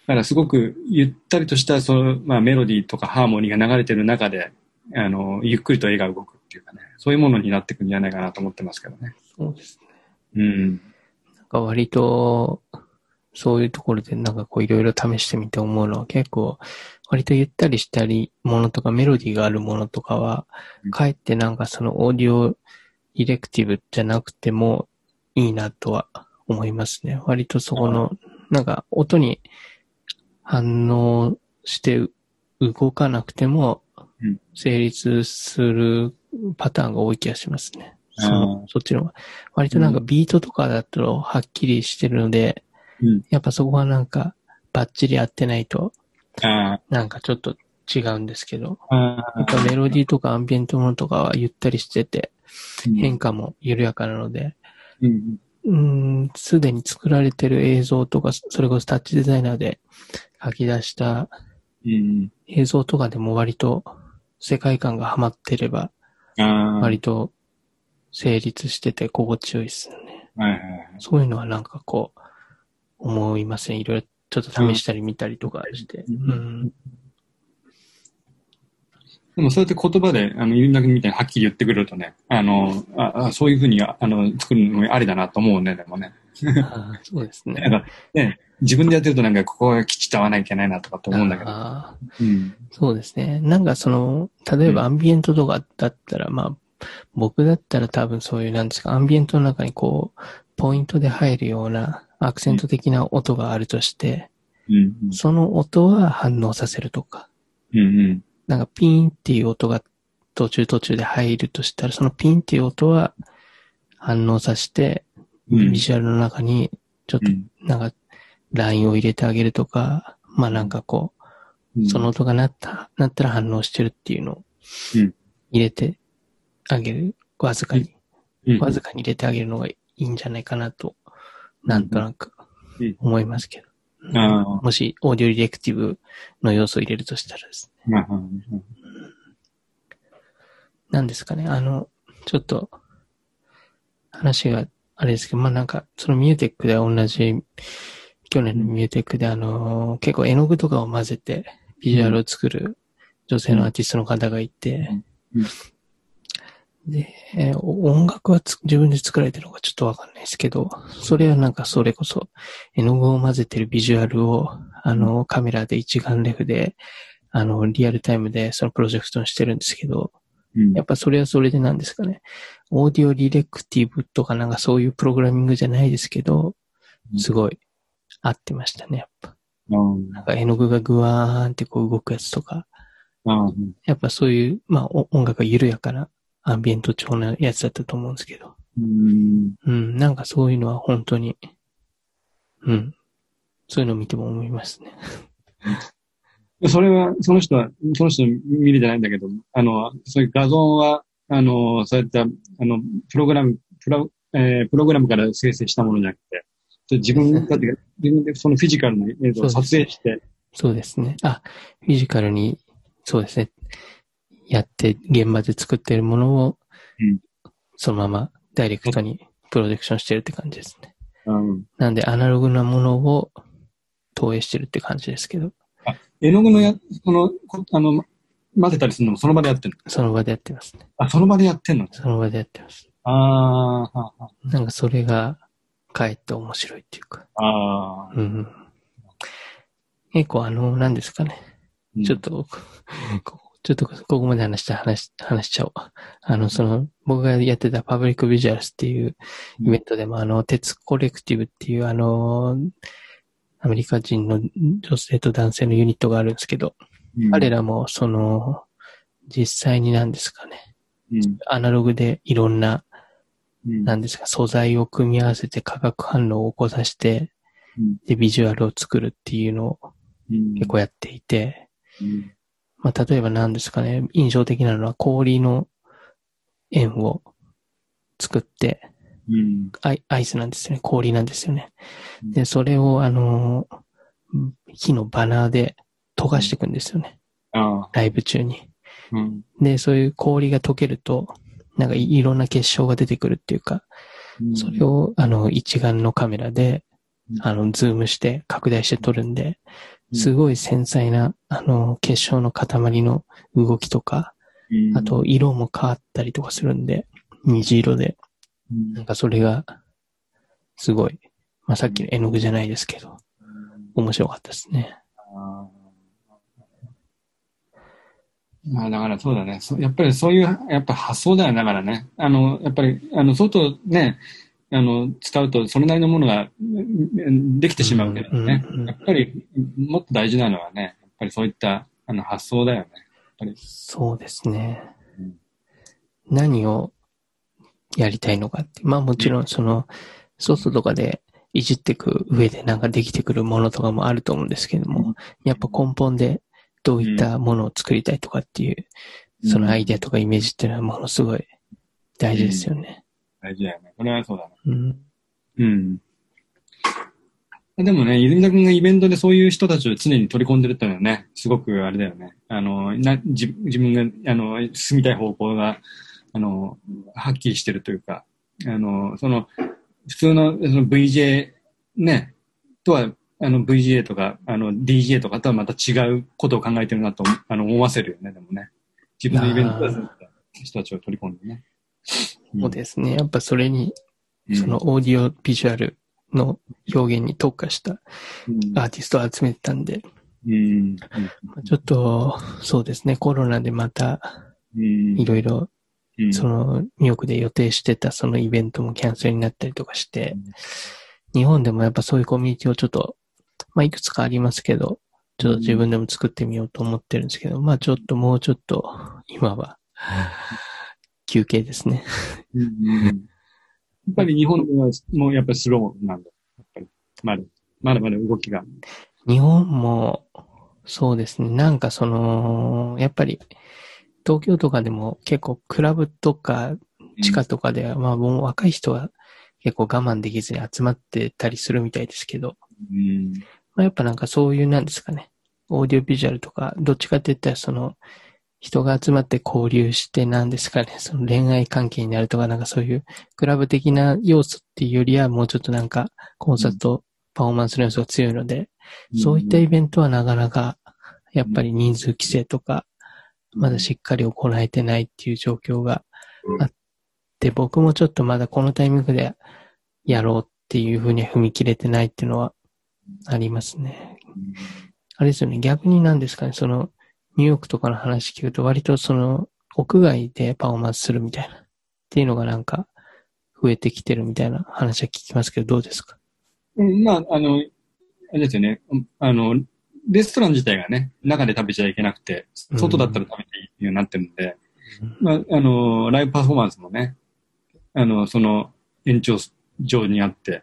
だからすごくゆったりとした、その、まあメロディーとかハーモニーが流れてる中で、あの、ゆっくりと絵が動くっていうかね、そういうものになっていくんじゃないかなと思ってますけどね。そうですね。うん。なんか割と、そういうところでなんかこういろいろ試してみて思うのは結構、割とゆったりしたりものとかメロディーがあるものとかはうん、かえってなんかそのオーディオディレクティブじゃなくてもいいなとは思いますね。割とそこの、なんか音に反応して動かなくてもうん。成立するパターンが多い気がしますね。そあのそっちの。割となんかビートとかだとはっきりしてるので、うん。やっぱそこはなんかバッチリ合ってないとあなんかちょっと違うんですけど、あ、やっぱメロディーとかアンビエントものとかはゆったりしてて、うん。変化も緩やかなので、うん、すでに作られてる映像とか、それこそタッチデザイナーで書き出したうん。映像とかでも割と世界観がハマってれば。割と成立してて心地よいですよね。はいはいはい。そういうのはなんかこう、思いますね。いろいろちょっと試したり見たりとかして。ううんん。でもそうやって言葉で、あの、ゆうなくみたいにはっきり言ってくれるとね、あの、ああそういうふうに、あの、作るのもありだなと思うね、でもね。そうですね。なんか、ね、自分でやってるとなんか、ここはきちっと合わなきゃいけないなとかって思うんだけど。あうん。ーそうですね。なんかその、例えばアンビエントとかだったら、まあ、僕だったら多分そういう、なんですか、アンビエントの中にこう、ポイントで入るようなアクセント的な音があるとして、うん。その音は反応させるとか、うん。うん。なんかピーンっていう音が途中途中で入るとしたら、そのピーンっていう音は反応させて、うん。ビジュアルの中にちょっとうん。なんかラインを入れてあげるとか、まあなんかこう、うん。その音が鳴った、鳴ったら反応してるっていうのをうん。入れてあげる。わずかに、うん、わずかに入れてあげるのがいいんじゃないかなと、なんとなくうん。思いますけど。もし audio reactive の要素を入れるとしたらですなんですかね、あの、ちょっと、話があれですけど、まあなんか、その MUTEK で同じ、去年の MUTEK であの、結構絵の具とかを混ぜて、ビジュアルを作る女性のアーティストの方がいて、うん。で、えー音楽はつ自分で作られてるのかちょっとわかんないですけど、それはなんかそれこそ、絵の具を混ぜてるビジュアルを、あの、カメラで一眼レフで、あの、リアルタイムでそのプロジェクトにしてるんですけど、うんやっぱそれはそれでなんですかね。 audio reactive とかなんかそういうプログラミングじゃないですけど、すごい合ってましたね、やっぱ。うんなんか絵の具がグワーンってこう動くやつとか、うんやっぱそういう、まあお音楽が緩やかなアンビエント調なやつだったと思うんですけど。うんうん、なんかそういうのは本当に、うん。そういうのを見ても思いますね。それは、その人は、その人見るじゃないんだけど、あの、そういう画像は、あの、そういった、あの、プログラム、プロ、えープログラムから生成したものじゃなくて、で自分だって、自分でそのフィジカルの映像を撮影して、そうですね。あ、フィジカルに、そうですね。やって、現場で作ってるものを、うんそのままダイレクトにプロジェクションしてるって感じですね。うん、なんで、アナログなものを投影してるって感じですけど、絵の具のや、その、こあの、混ぜたりするのもその場でやってんの？その場でやってますね。あ、その場でやってんの？その場でやってます。ああ、ははなんかそれが、かえって面白いっていうか。ああ、うん。結構あの、何ですかね。うんちょっと、こちょっとここまで話した話、話しちゃおう。あの、その、僕がやってたパブリックビジュアルスっていうイベントでも、あの、鉄コレクティブっていう、あの、アメリカ人の女性と男性のユニットがあるんですけど、うん。彼らも、その、実際に何ですかね。うん。アナログでいろんな、うん。何ですか、素材を組み合わせて化学反応を起こさせて、うん。で、ビジュアルを作るっていうのをうん。結構やっていて、うん。まあ、例えば何ですかね、印象的なのは氷の円を作って、うん。アイアイスなんですよね、氷なんですよね。うん。で、それをあのー、火のバーナーで溶かしていくんですよね、ライブ中に。うん。で、そういう氷が溶けると、なんかいいろんな結晶が出てくるっていうか、うん。それをあの一眼のカメラでう、ん。あの、ズームして拡大して撮るんで、うん。すごい繊細な、あの、結晶の塊の動きとか、うん。あと、色も変わったりとかするんで、虹色で。うんなんかそれが、すごい、まあ、さっきの絵の具じゃないですけど、面白かったですね。まあだからそうだね。そやっぱりそういう、やっぱ発想だよね。だからね。あの、やっぱり、あの、外ね、あの、使うとそれなりのものがうんできてしまうけどね。やっぱり、もっと大事なのはね、やっぱりそういったあの発想だよね。そうですねうん。何をやりたいのかって。まあもちろんその、外とかでいじっていく上でなんかできてくるものとかもあると思うんですけども、やっぱ根本でどういったものを作りたいとかっていう、そのアイデアとかイメージっていうのはものすごい大事ですよね。大事だよね。これはそうだね。うん。うん。でもね、泉田君がイベントでそういう人たちを常に取り込んでるっていうのはね、すごくあれだよね。あの、な自自分が、あの、進みたい方向が、あの、はっきりしてるというか、あの、その、普通のその VJ ね、とは、あの VGA とか、あの DJ とかとはまた違うことを考えてるなとあの思わせるよね、でもね。自分のイベントで人たちを取り込んでね。そうですね。やっぱそれに、うんその、オーディオビジュアルの表現に特化したうんアーティストを集めてたんで、うん。ちょっと、そうですね、コロナでまた、うん、いろいろ、うん、その、ニューヨークで予定してたそのイベントもキャンセルになったりとかして、日本でもやっぱそういうコミュニティをちょっと、まあ、いくつかありますけど、ちょっと自分でも作ってみようと思ってるんですけど、まあ、ちょっともうちょっと、今は、休憩ですね。やっぱり日本ではもうやっぱりスローなんだ。やっぱりまだ、まだまだ動きが。日本も、そうですね。なんかその、やっぱり、東京とかでも結構クラブとか地下とかでは、まあもう若い人は結構我慢できずに集まってたりするみたいですけど、うん。まあ、やっぱなんかそういうなんですかね。オーディオビジュアルとか、どっちかって言ったらその、人が集まって交流してなんですかね。その恋愛関係になるとか、なんかそういうクラブ的な要素っていうよりはもうちょっとなんかコンサート、パフォーマンスの要素が強いので、そういったイベントはなかなか、やっぱり人数規制とか、まだしっかり行えてないっていう状況があって、僕もちょっとまだこのタイミングでやろうっていうふうには踏み切れてないっていうのはありますね。あれですよね、逆になんですかね、その、ニューヨークとかの話聞くと割とその、屋外でパフォーマンスするみたいな、っていうのがなんか、増えてきてるみたいな話は聞きますけど、どうですか？うん、まあ、あの、あれですよね。うんあの、レストラン自体がね、中で食べちゃいけなくて、外だったら食べていいっていうようになってるんで、まあ、あの、ライブパフォーマンスもね、あの、その延長上にあって、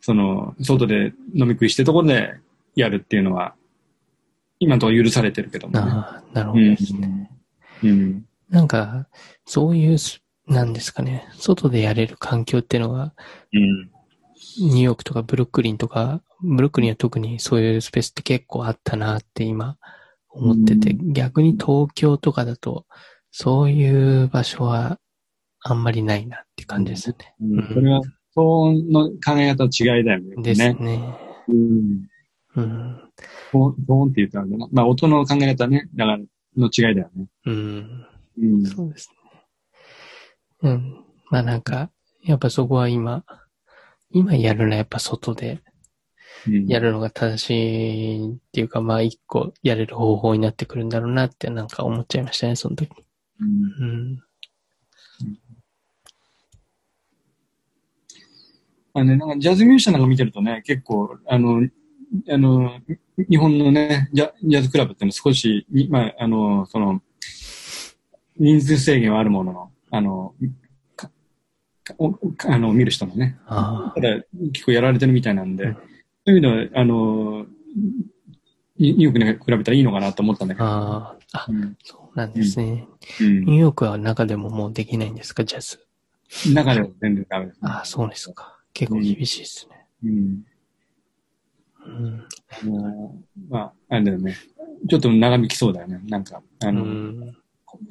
その、外で飲み食いしてるところでやるっていうのは、今のところ許されてるけどもね。ああ、なるほどですね。うん。なんか、そういうす、なんですかね、外でやれる環境っていうのが、うん。ニューヨークとかブルックリンとか、ブルックリンは特にそういうスペースって結構あったなって今思ってて、逆に東京とかだと、そういう場所はあんまりないなって感じですよね。うん、これは、騒音の考え方の違いだよね。ですね。ね。うん。うん。って言ったらあれだな。まあ、音の考え方ね。だから、の違いだよね。うん。うん。そうですね。うん。まあなんか、やっぱそこは今、今やるのはやっぱ外でうんやるのが正しいっていうか、まあ一個やれる方法になってくるんだろうなってなんか思っちゃいましたね、その時。うんうん。あのね、なんかジャズミュージシャンなんか見てるとね、結構、あの、あの、日本のね、ジャジャズクラブってのは少し、にまあ、あの、その、人数制限はあるものの、あの、あの、見る人もね、あただ結構やられてるみたいなんで、うんそういうのは、あの、ニニューヨークに比べたらいいのかなと思ったんだけあ。ど。ああ。あ、うんそうなんですね。うんニューヨークは中でももうできないんですか、ジャズ？中では全然ダメです、ね。ああ、そうですか。結構厳しいですね。うん。うん。あのまあ、あれだよね。ちょっと長引きそうだよね。なんか、あうの、ん。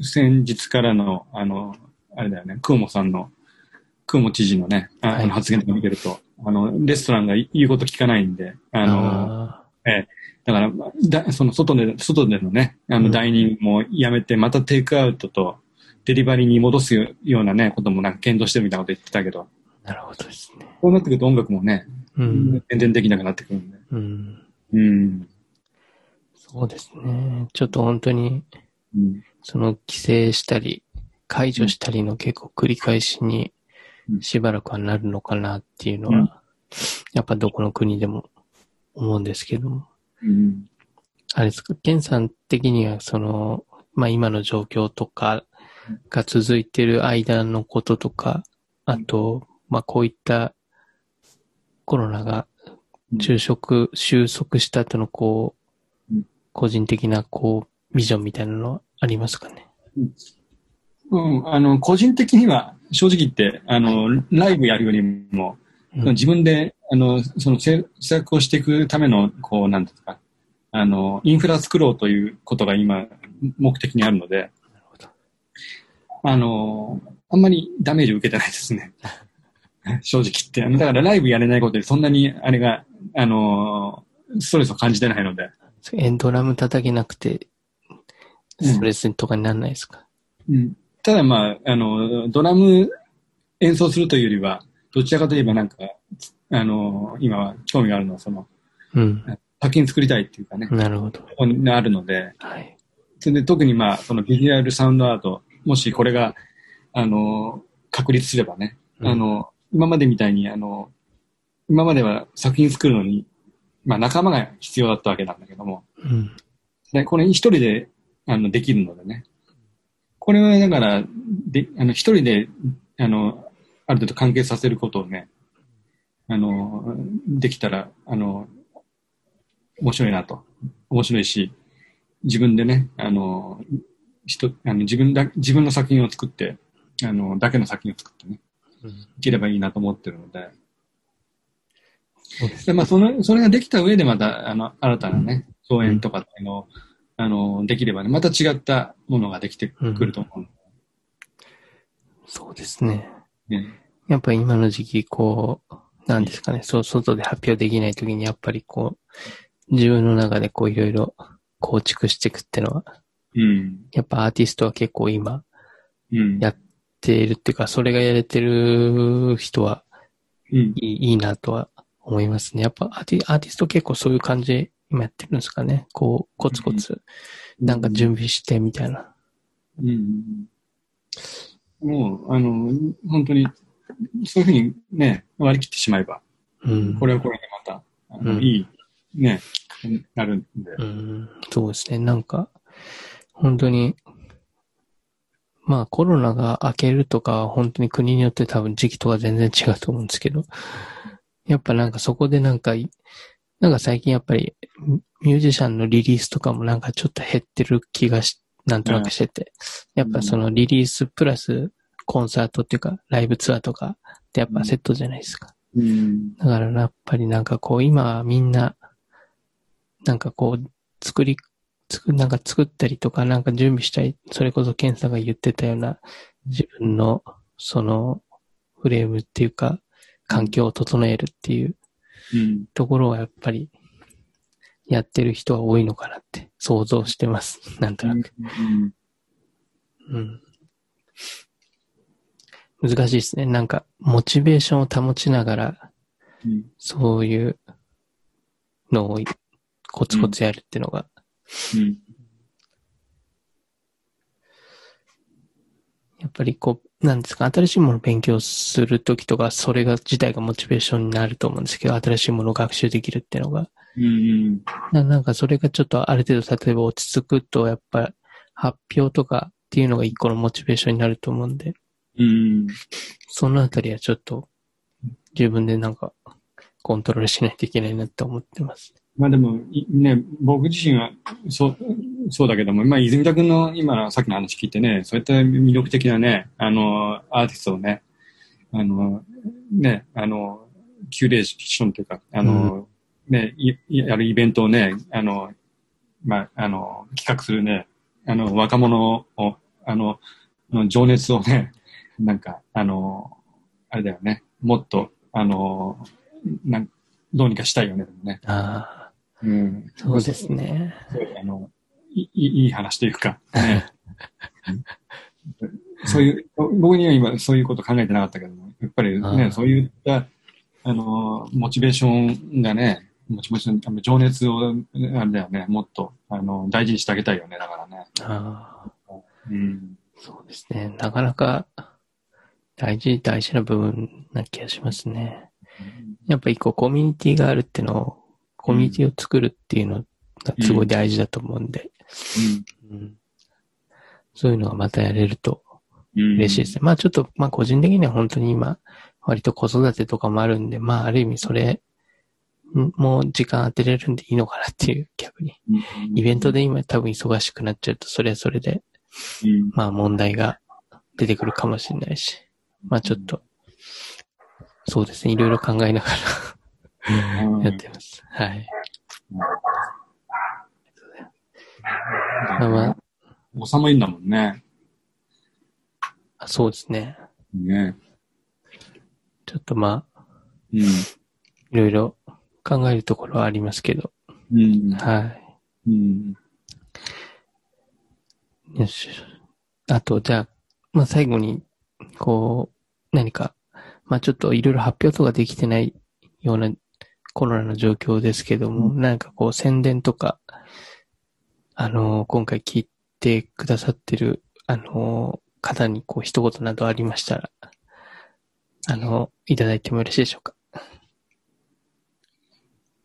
先日からの、あの、あれだよね、クオモさんの、クオモ知事のね、あの発言とか見てると、あの、レストランが言うこと聞かないんで、あの、あだから、まあだその外で、外でのね、あうんの、ダイニングもやめて、またテイクアウトとデリバリーに戻すようなね、こともなんか検討してるみたいなこと言ってたけど、あ、なるほどですね。こうなってくると音楽もね、うん。全然できなくなってくるんで。うん。うん。そうですね。ちょっと本当に、うん。その規制したり、解除したりの結構繰り返しにうんしばらくはなるのかなっていうのうん。は、やっぱどこの国でも思うんですけども。うん。あれですか、ケンさん的にはその、まあ今の状況とかが続いてる間のこととか、あと、まあこういったコロナが収束、収束した後のこううん、個人的なこう、ビジョンみたいなのはありますかね？うん、あの、個人的には、正直言って、あの、ライブやるよりも、うん。自分で、あの、その制作をしていくための、こう、なんですか、あの、インフラ作ろうということが今、目的にあるので、ほど。あの、あんまりダメージを受けてないですね。正直言って。だからライブやれないことで、そんなに、あれが、あの、ストレスを感じてないので、エンドラム叩けなくて、うん。ストレスとかにならないですか、うんただまあ、あの、ドラム演奏するというよりは、どちらかといえばなんか、あの、今は興味があるのは、その、うん。作品作りたいっていうかね、なるほど。あるので、はい。それで特にまあ、そのビジュアルサウンドアート、もしこれが、あの、確立すればね、うんあの、今までみたいに、あの、今までは作品作るのに、まあ仲間が必要だったわけなんだけども、うん。でこれ一人で、あの、できるのでね。これはだから、で、あの、一人で、あの、ある程度関係させることをね、あの、できたら、あの、面白いなと。面白いし、自分でね、あの、人、あの自分だ、自分の作品を作って、あの、だけの作品を作ってね、うん。いければいいなと思ってるので、そうですでまあ、その、それができた上でまた、あの、新たなね、共演とかっていうのを、あの、できればね、また違ったものができてくると思う。そうですね。ねやっぱり今の時期、こう、なんですかね、そう、外で発表できない時に、やっぱりこう、自分の中でこういろいろ構築していくっていうのは、うん。やっぱアーティストは結構今うん。やっているっていうか、それがやれてる人はうん。いいいいなとは思いますね。やっぱアーティアーティスト結構そういう感じで今やってるんですかね。こう、コツコツ、なんか準備してみたいな。うん。もう、あの、本当に、そういうふうにね、割り切ってしまえば、うん。これはこれでまた、あのうんいい、ね、なるんで。うん、そうですね。なんか、本当に、まあコロナが明けるとか、本当に国によって多分時期とか全然違うと思うんですけど、やっぱなんかそこでなんかい、なんか最近やっぱりミュージシャンのリリースとかもなんかちょっと減ってる気がし、なんとなくしてて、やっぱそのリリースプラスコンサートっていうかライブツアーとかってやっぱセットじゃないですか。うん。だからやっぱりなんかこう今はみんな、なんかこう作り、つく、なんか作ったりとかなんか準備したい、それこそケンさんが言ってたような自分のそのフレームっていうか環境を整えるっていううん。ところはやっぱりやってる人は多いのかなって想像してます。なんとなく。うん。難しいですね。なんかモチベーションを保ちながらうん。そういうのをコツコツやるっていうのが、うん。やっぱりこう、なんですか、新しいものを勉強するときとか、それが自体がモチベーションになると思うんですけど、新しいものを学習できるっていうのが。うん。ななんかそれがちょっとある程度、例えば落ち着くと、やっぱ発表とかっていうのが一個のモチベーションになると思うんで、うん。そのあたりはちょっと自分でなんかコントロールしないといけないなって思ってます。まあでも、いね、僕自身は、そう、そうだけども、まあ、泉田君の今のさっきの話聞いてね、そういった魅力的なね、あの、アーティストをね、あの、ね、あの、キュレーションというか、あの、ね、いやるイベントをね、あの、まあ、あの、企画するね、あの、若者を、あの、の情熱をね、なんか、あの、あれだよね、もっと、あの、なんどうにかしたいよね、でもね。ああ、うん。そうですね。あの、いいいい話というか、ね、そういう、僕には今そういうこと考えてなかったけども、やっぱりあね、ーそういった、あの、モチベーションがね、モチベーショの情熱を、あれだよね、もっと、あの、大事にしてあげたいよね、だからね。ああ、うん。そうですね。なかなか大事、大事な部分な気がしますね。やっぱ一個コミュニティがあるっていうのを、コミュニティを作るっていうのがすごい大事だと思うんで、うんそういうのがまたやれるとうん。嬉しいですね。まあちょっと、まあ個人的には本当に今、割と子育てとかもあるんで、まあある意味それ、んもう時間当てれるんでいいのかなっていう、逆に。うん。イベントで今多分忙しくなっちゃうと、それはそれで、うん、まあ問題が出てくるかもしれないし、まあちょっと、そうですね、いろいろ考えながうんらやってます。はい。まあままあ、おさもいいんだもんね。あ、そうですね。ね。ちょっとまあ、うん。いろいろ考えるところはありますけど、うん。はうん。い。よし。あと、じゃあ、まあ最後に、こう、何か、まあちょっといろいろ発表とかできてないようなコロナの状況ですけども、うなんかこう宣伝とか、あのー今回聞いてくださってる、あのー方にこう一言などありましたら、あのーいただいてもよろしいでしょうか？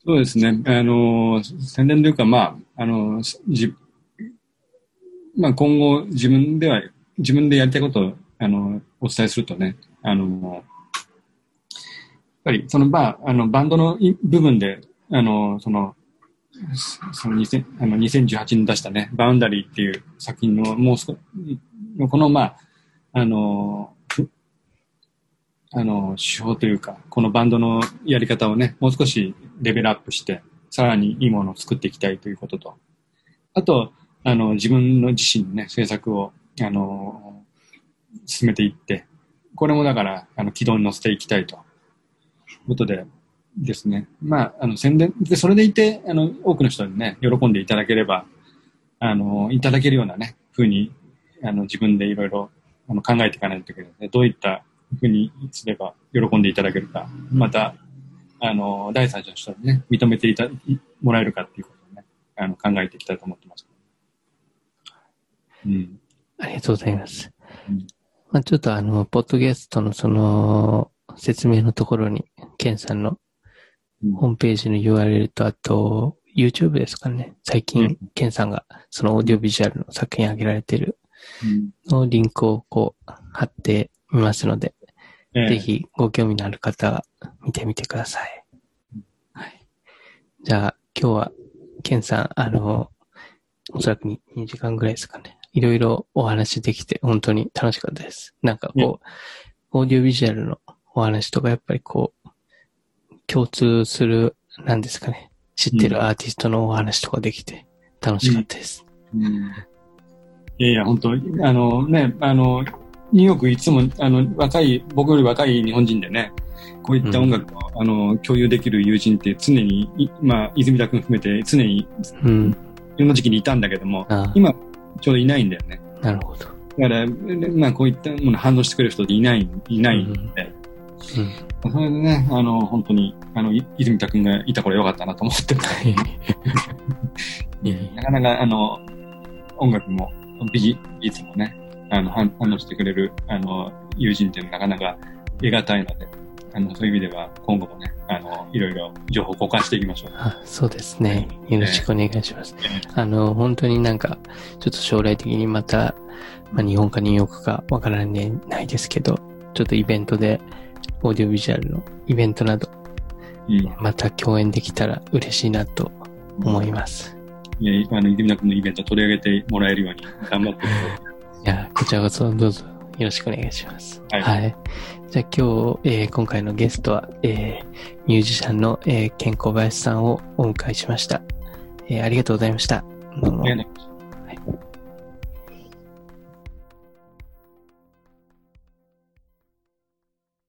そうですね。あの、宣伝というか、まあ、あの、じ、まあ今後自分では、自分でやりたいことを、あの、お伝えするとね、あの、ぱりその、まあ、あの、バンドの部分で、あの、その、その2000あの2018年出したね、バウンダリーっていう作品の、もう少この、まあ、あの、あの、手法というか、このバンドのやり方をね、もう少しレベルアップして、さらにいいものを作っていきたいということと、あと、あの、自分の自身のね、制作を、あの、進めていって、これもだから、あの、軌道に乗せていきたいと。ことでですね。まあ、あの、宣伝、で、それでいて、あの、多くの人にね、喜んでいただければ、あの、いただけるようなね、ふうに、あの、自分でいろいろ、あの、考えていかないといけないので、どういったふうにすれば喜んでいただけるか、また、あの、第三者の人にね、認めていた、いもらえるかっていうことをね、あの、考えていきたいと思ってます。うん。ありがとうございます。うんまあ、ちょっとあの、ポッドキャストのその、説明のところに、ケンさんのうんホームページの URL と、あと、YouTube ですかね。最う近ん、ケンさんがそのオーディオビジュアルの作品上げられてるうんのリンクをこう、貼ってみますので、ええぜひご興味のある方は見てみてください。はい。じゃあ、今日は、ケンさん、あの、おそらくに2時間ぐらいですかね。いろいろお話できて、本当に楽しかったです。なんかこう、オーディオビジュアルのお話とか、やっぱりこう、共通する、なんですかね。知ってるアーティストのお話とかできて、楽しかったです。うんいやいや、本当あのね、あの、ニューヨークいつも、あの、若い、僕より若い日本人でね、こういった音楽を、あの、共有できる友人って常に、いまあ、泉田君含めて常に、うん。いろんな時期にいたんだけども、あ今、ちょうどいないんだよね。なるほど。だから、まあ、こういったもの反応してくれる人っていない、いないんで、うん。それでね、あの、本当に、あの、い泉田君がいた頃よかったなと思ってる。いやいやなかなか、あの、音楽も、美術もね、あの、反反応してくれる、あの、友人っていうのはなかなか得難いので、あの、そういう意味では、今後もね、あの、いろいろ情報交換していきましょう。あそうですね。よろしくお願いします。えあの、本当になんか、ちょっと将来的にまた、まあ、日本かニューヨークかわからないですけど、ちょっとイベントで、オーディオビジュアルのイベントなど、うん。また共演できたら嬉しいなと思います。いや、あの、泉田君のイベント取り上げてもらえるように頑張ってく いや、こちらこそどうぞよろしくお願いします。はいじゃあ今日、えー今回のゲストは、えーミュージシャンの、えー、ケン小林さんをお迎えしました。えーありがとうございました。どうも。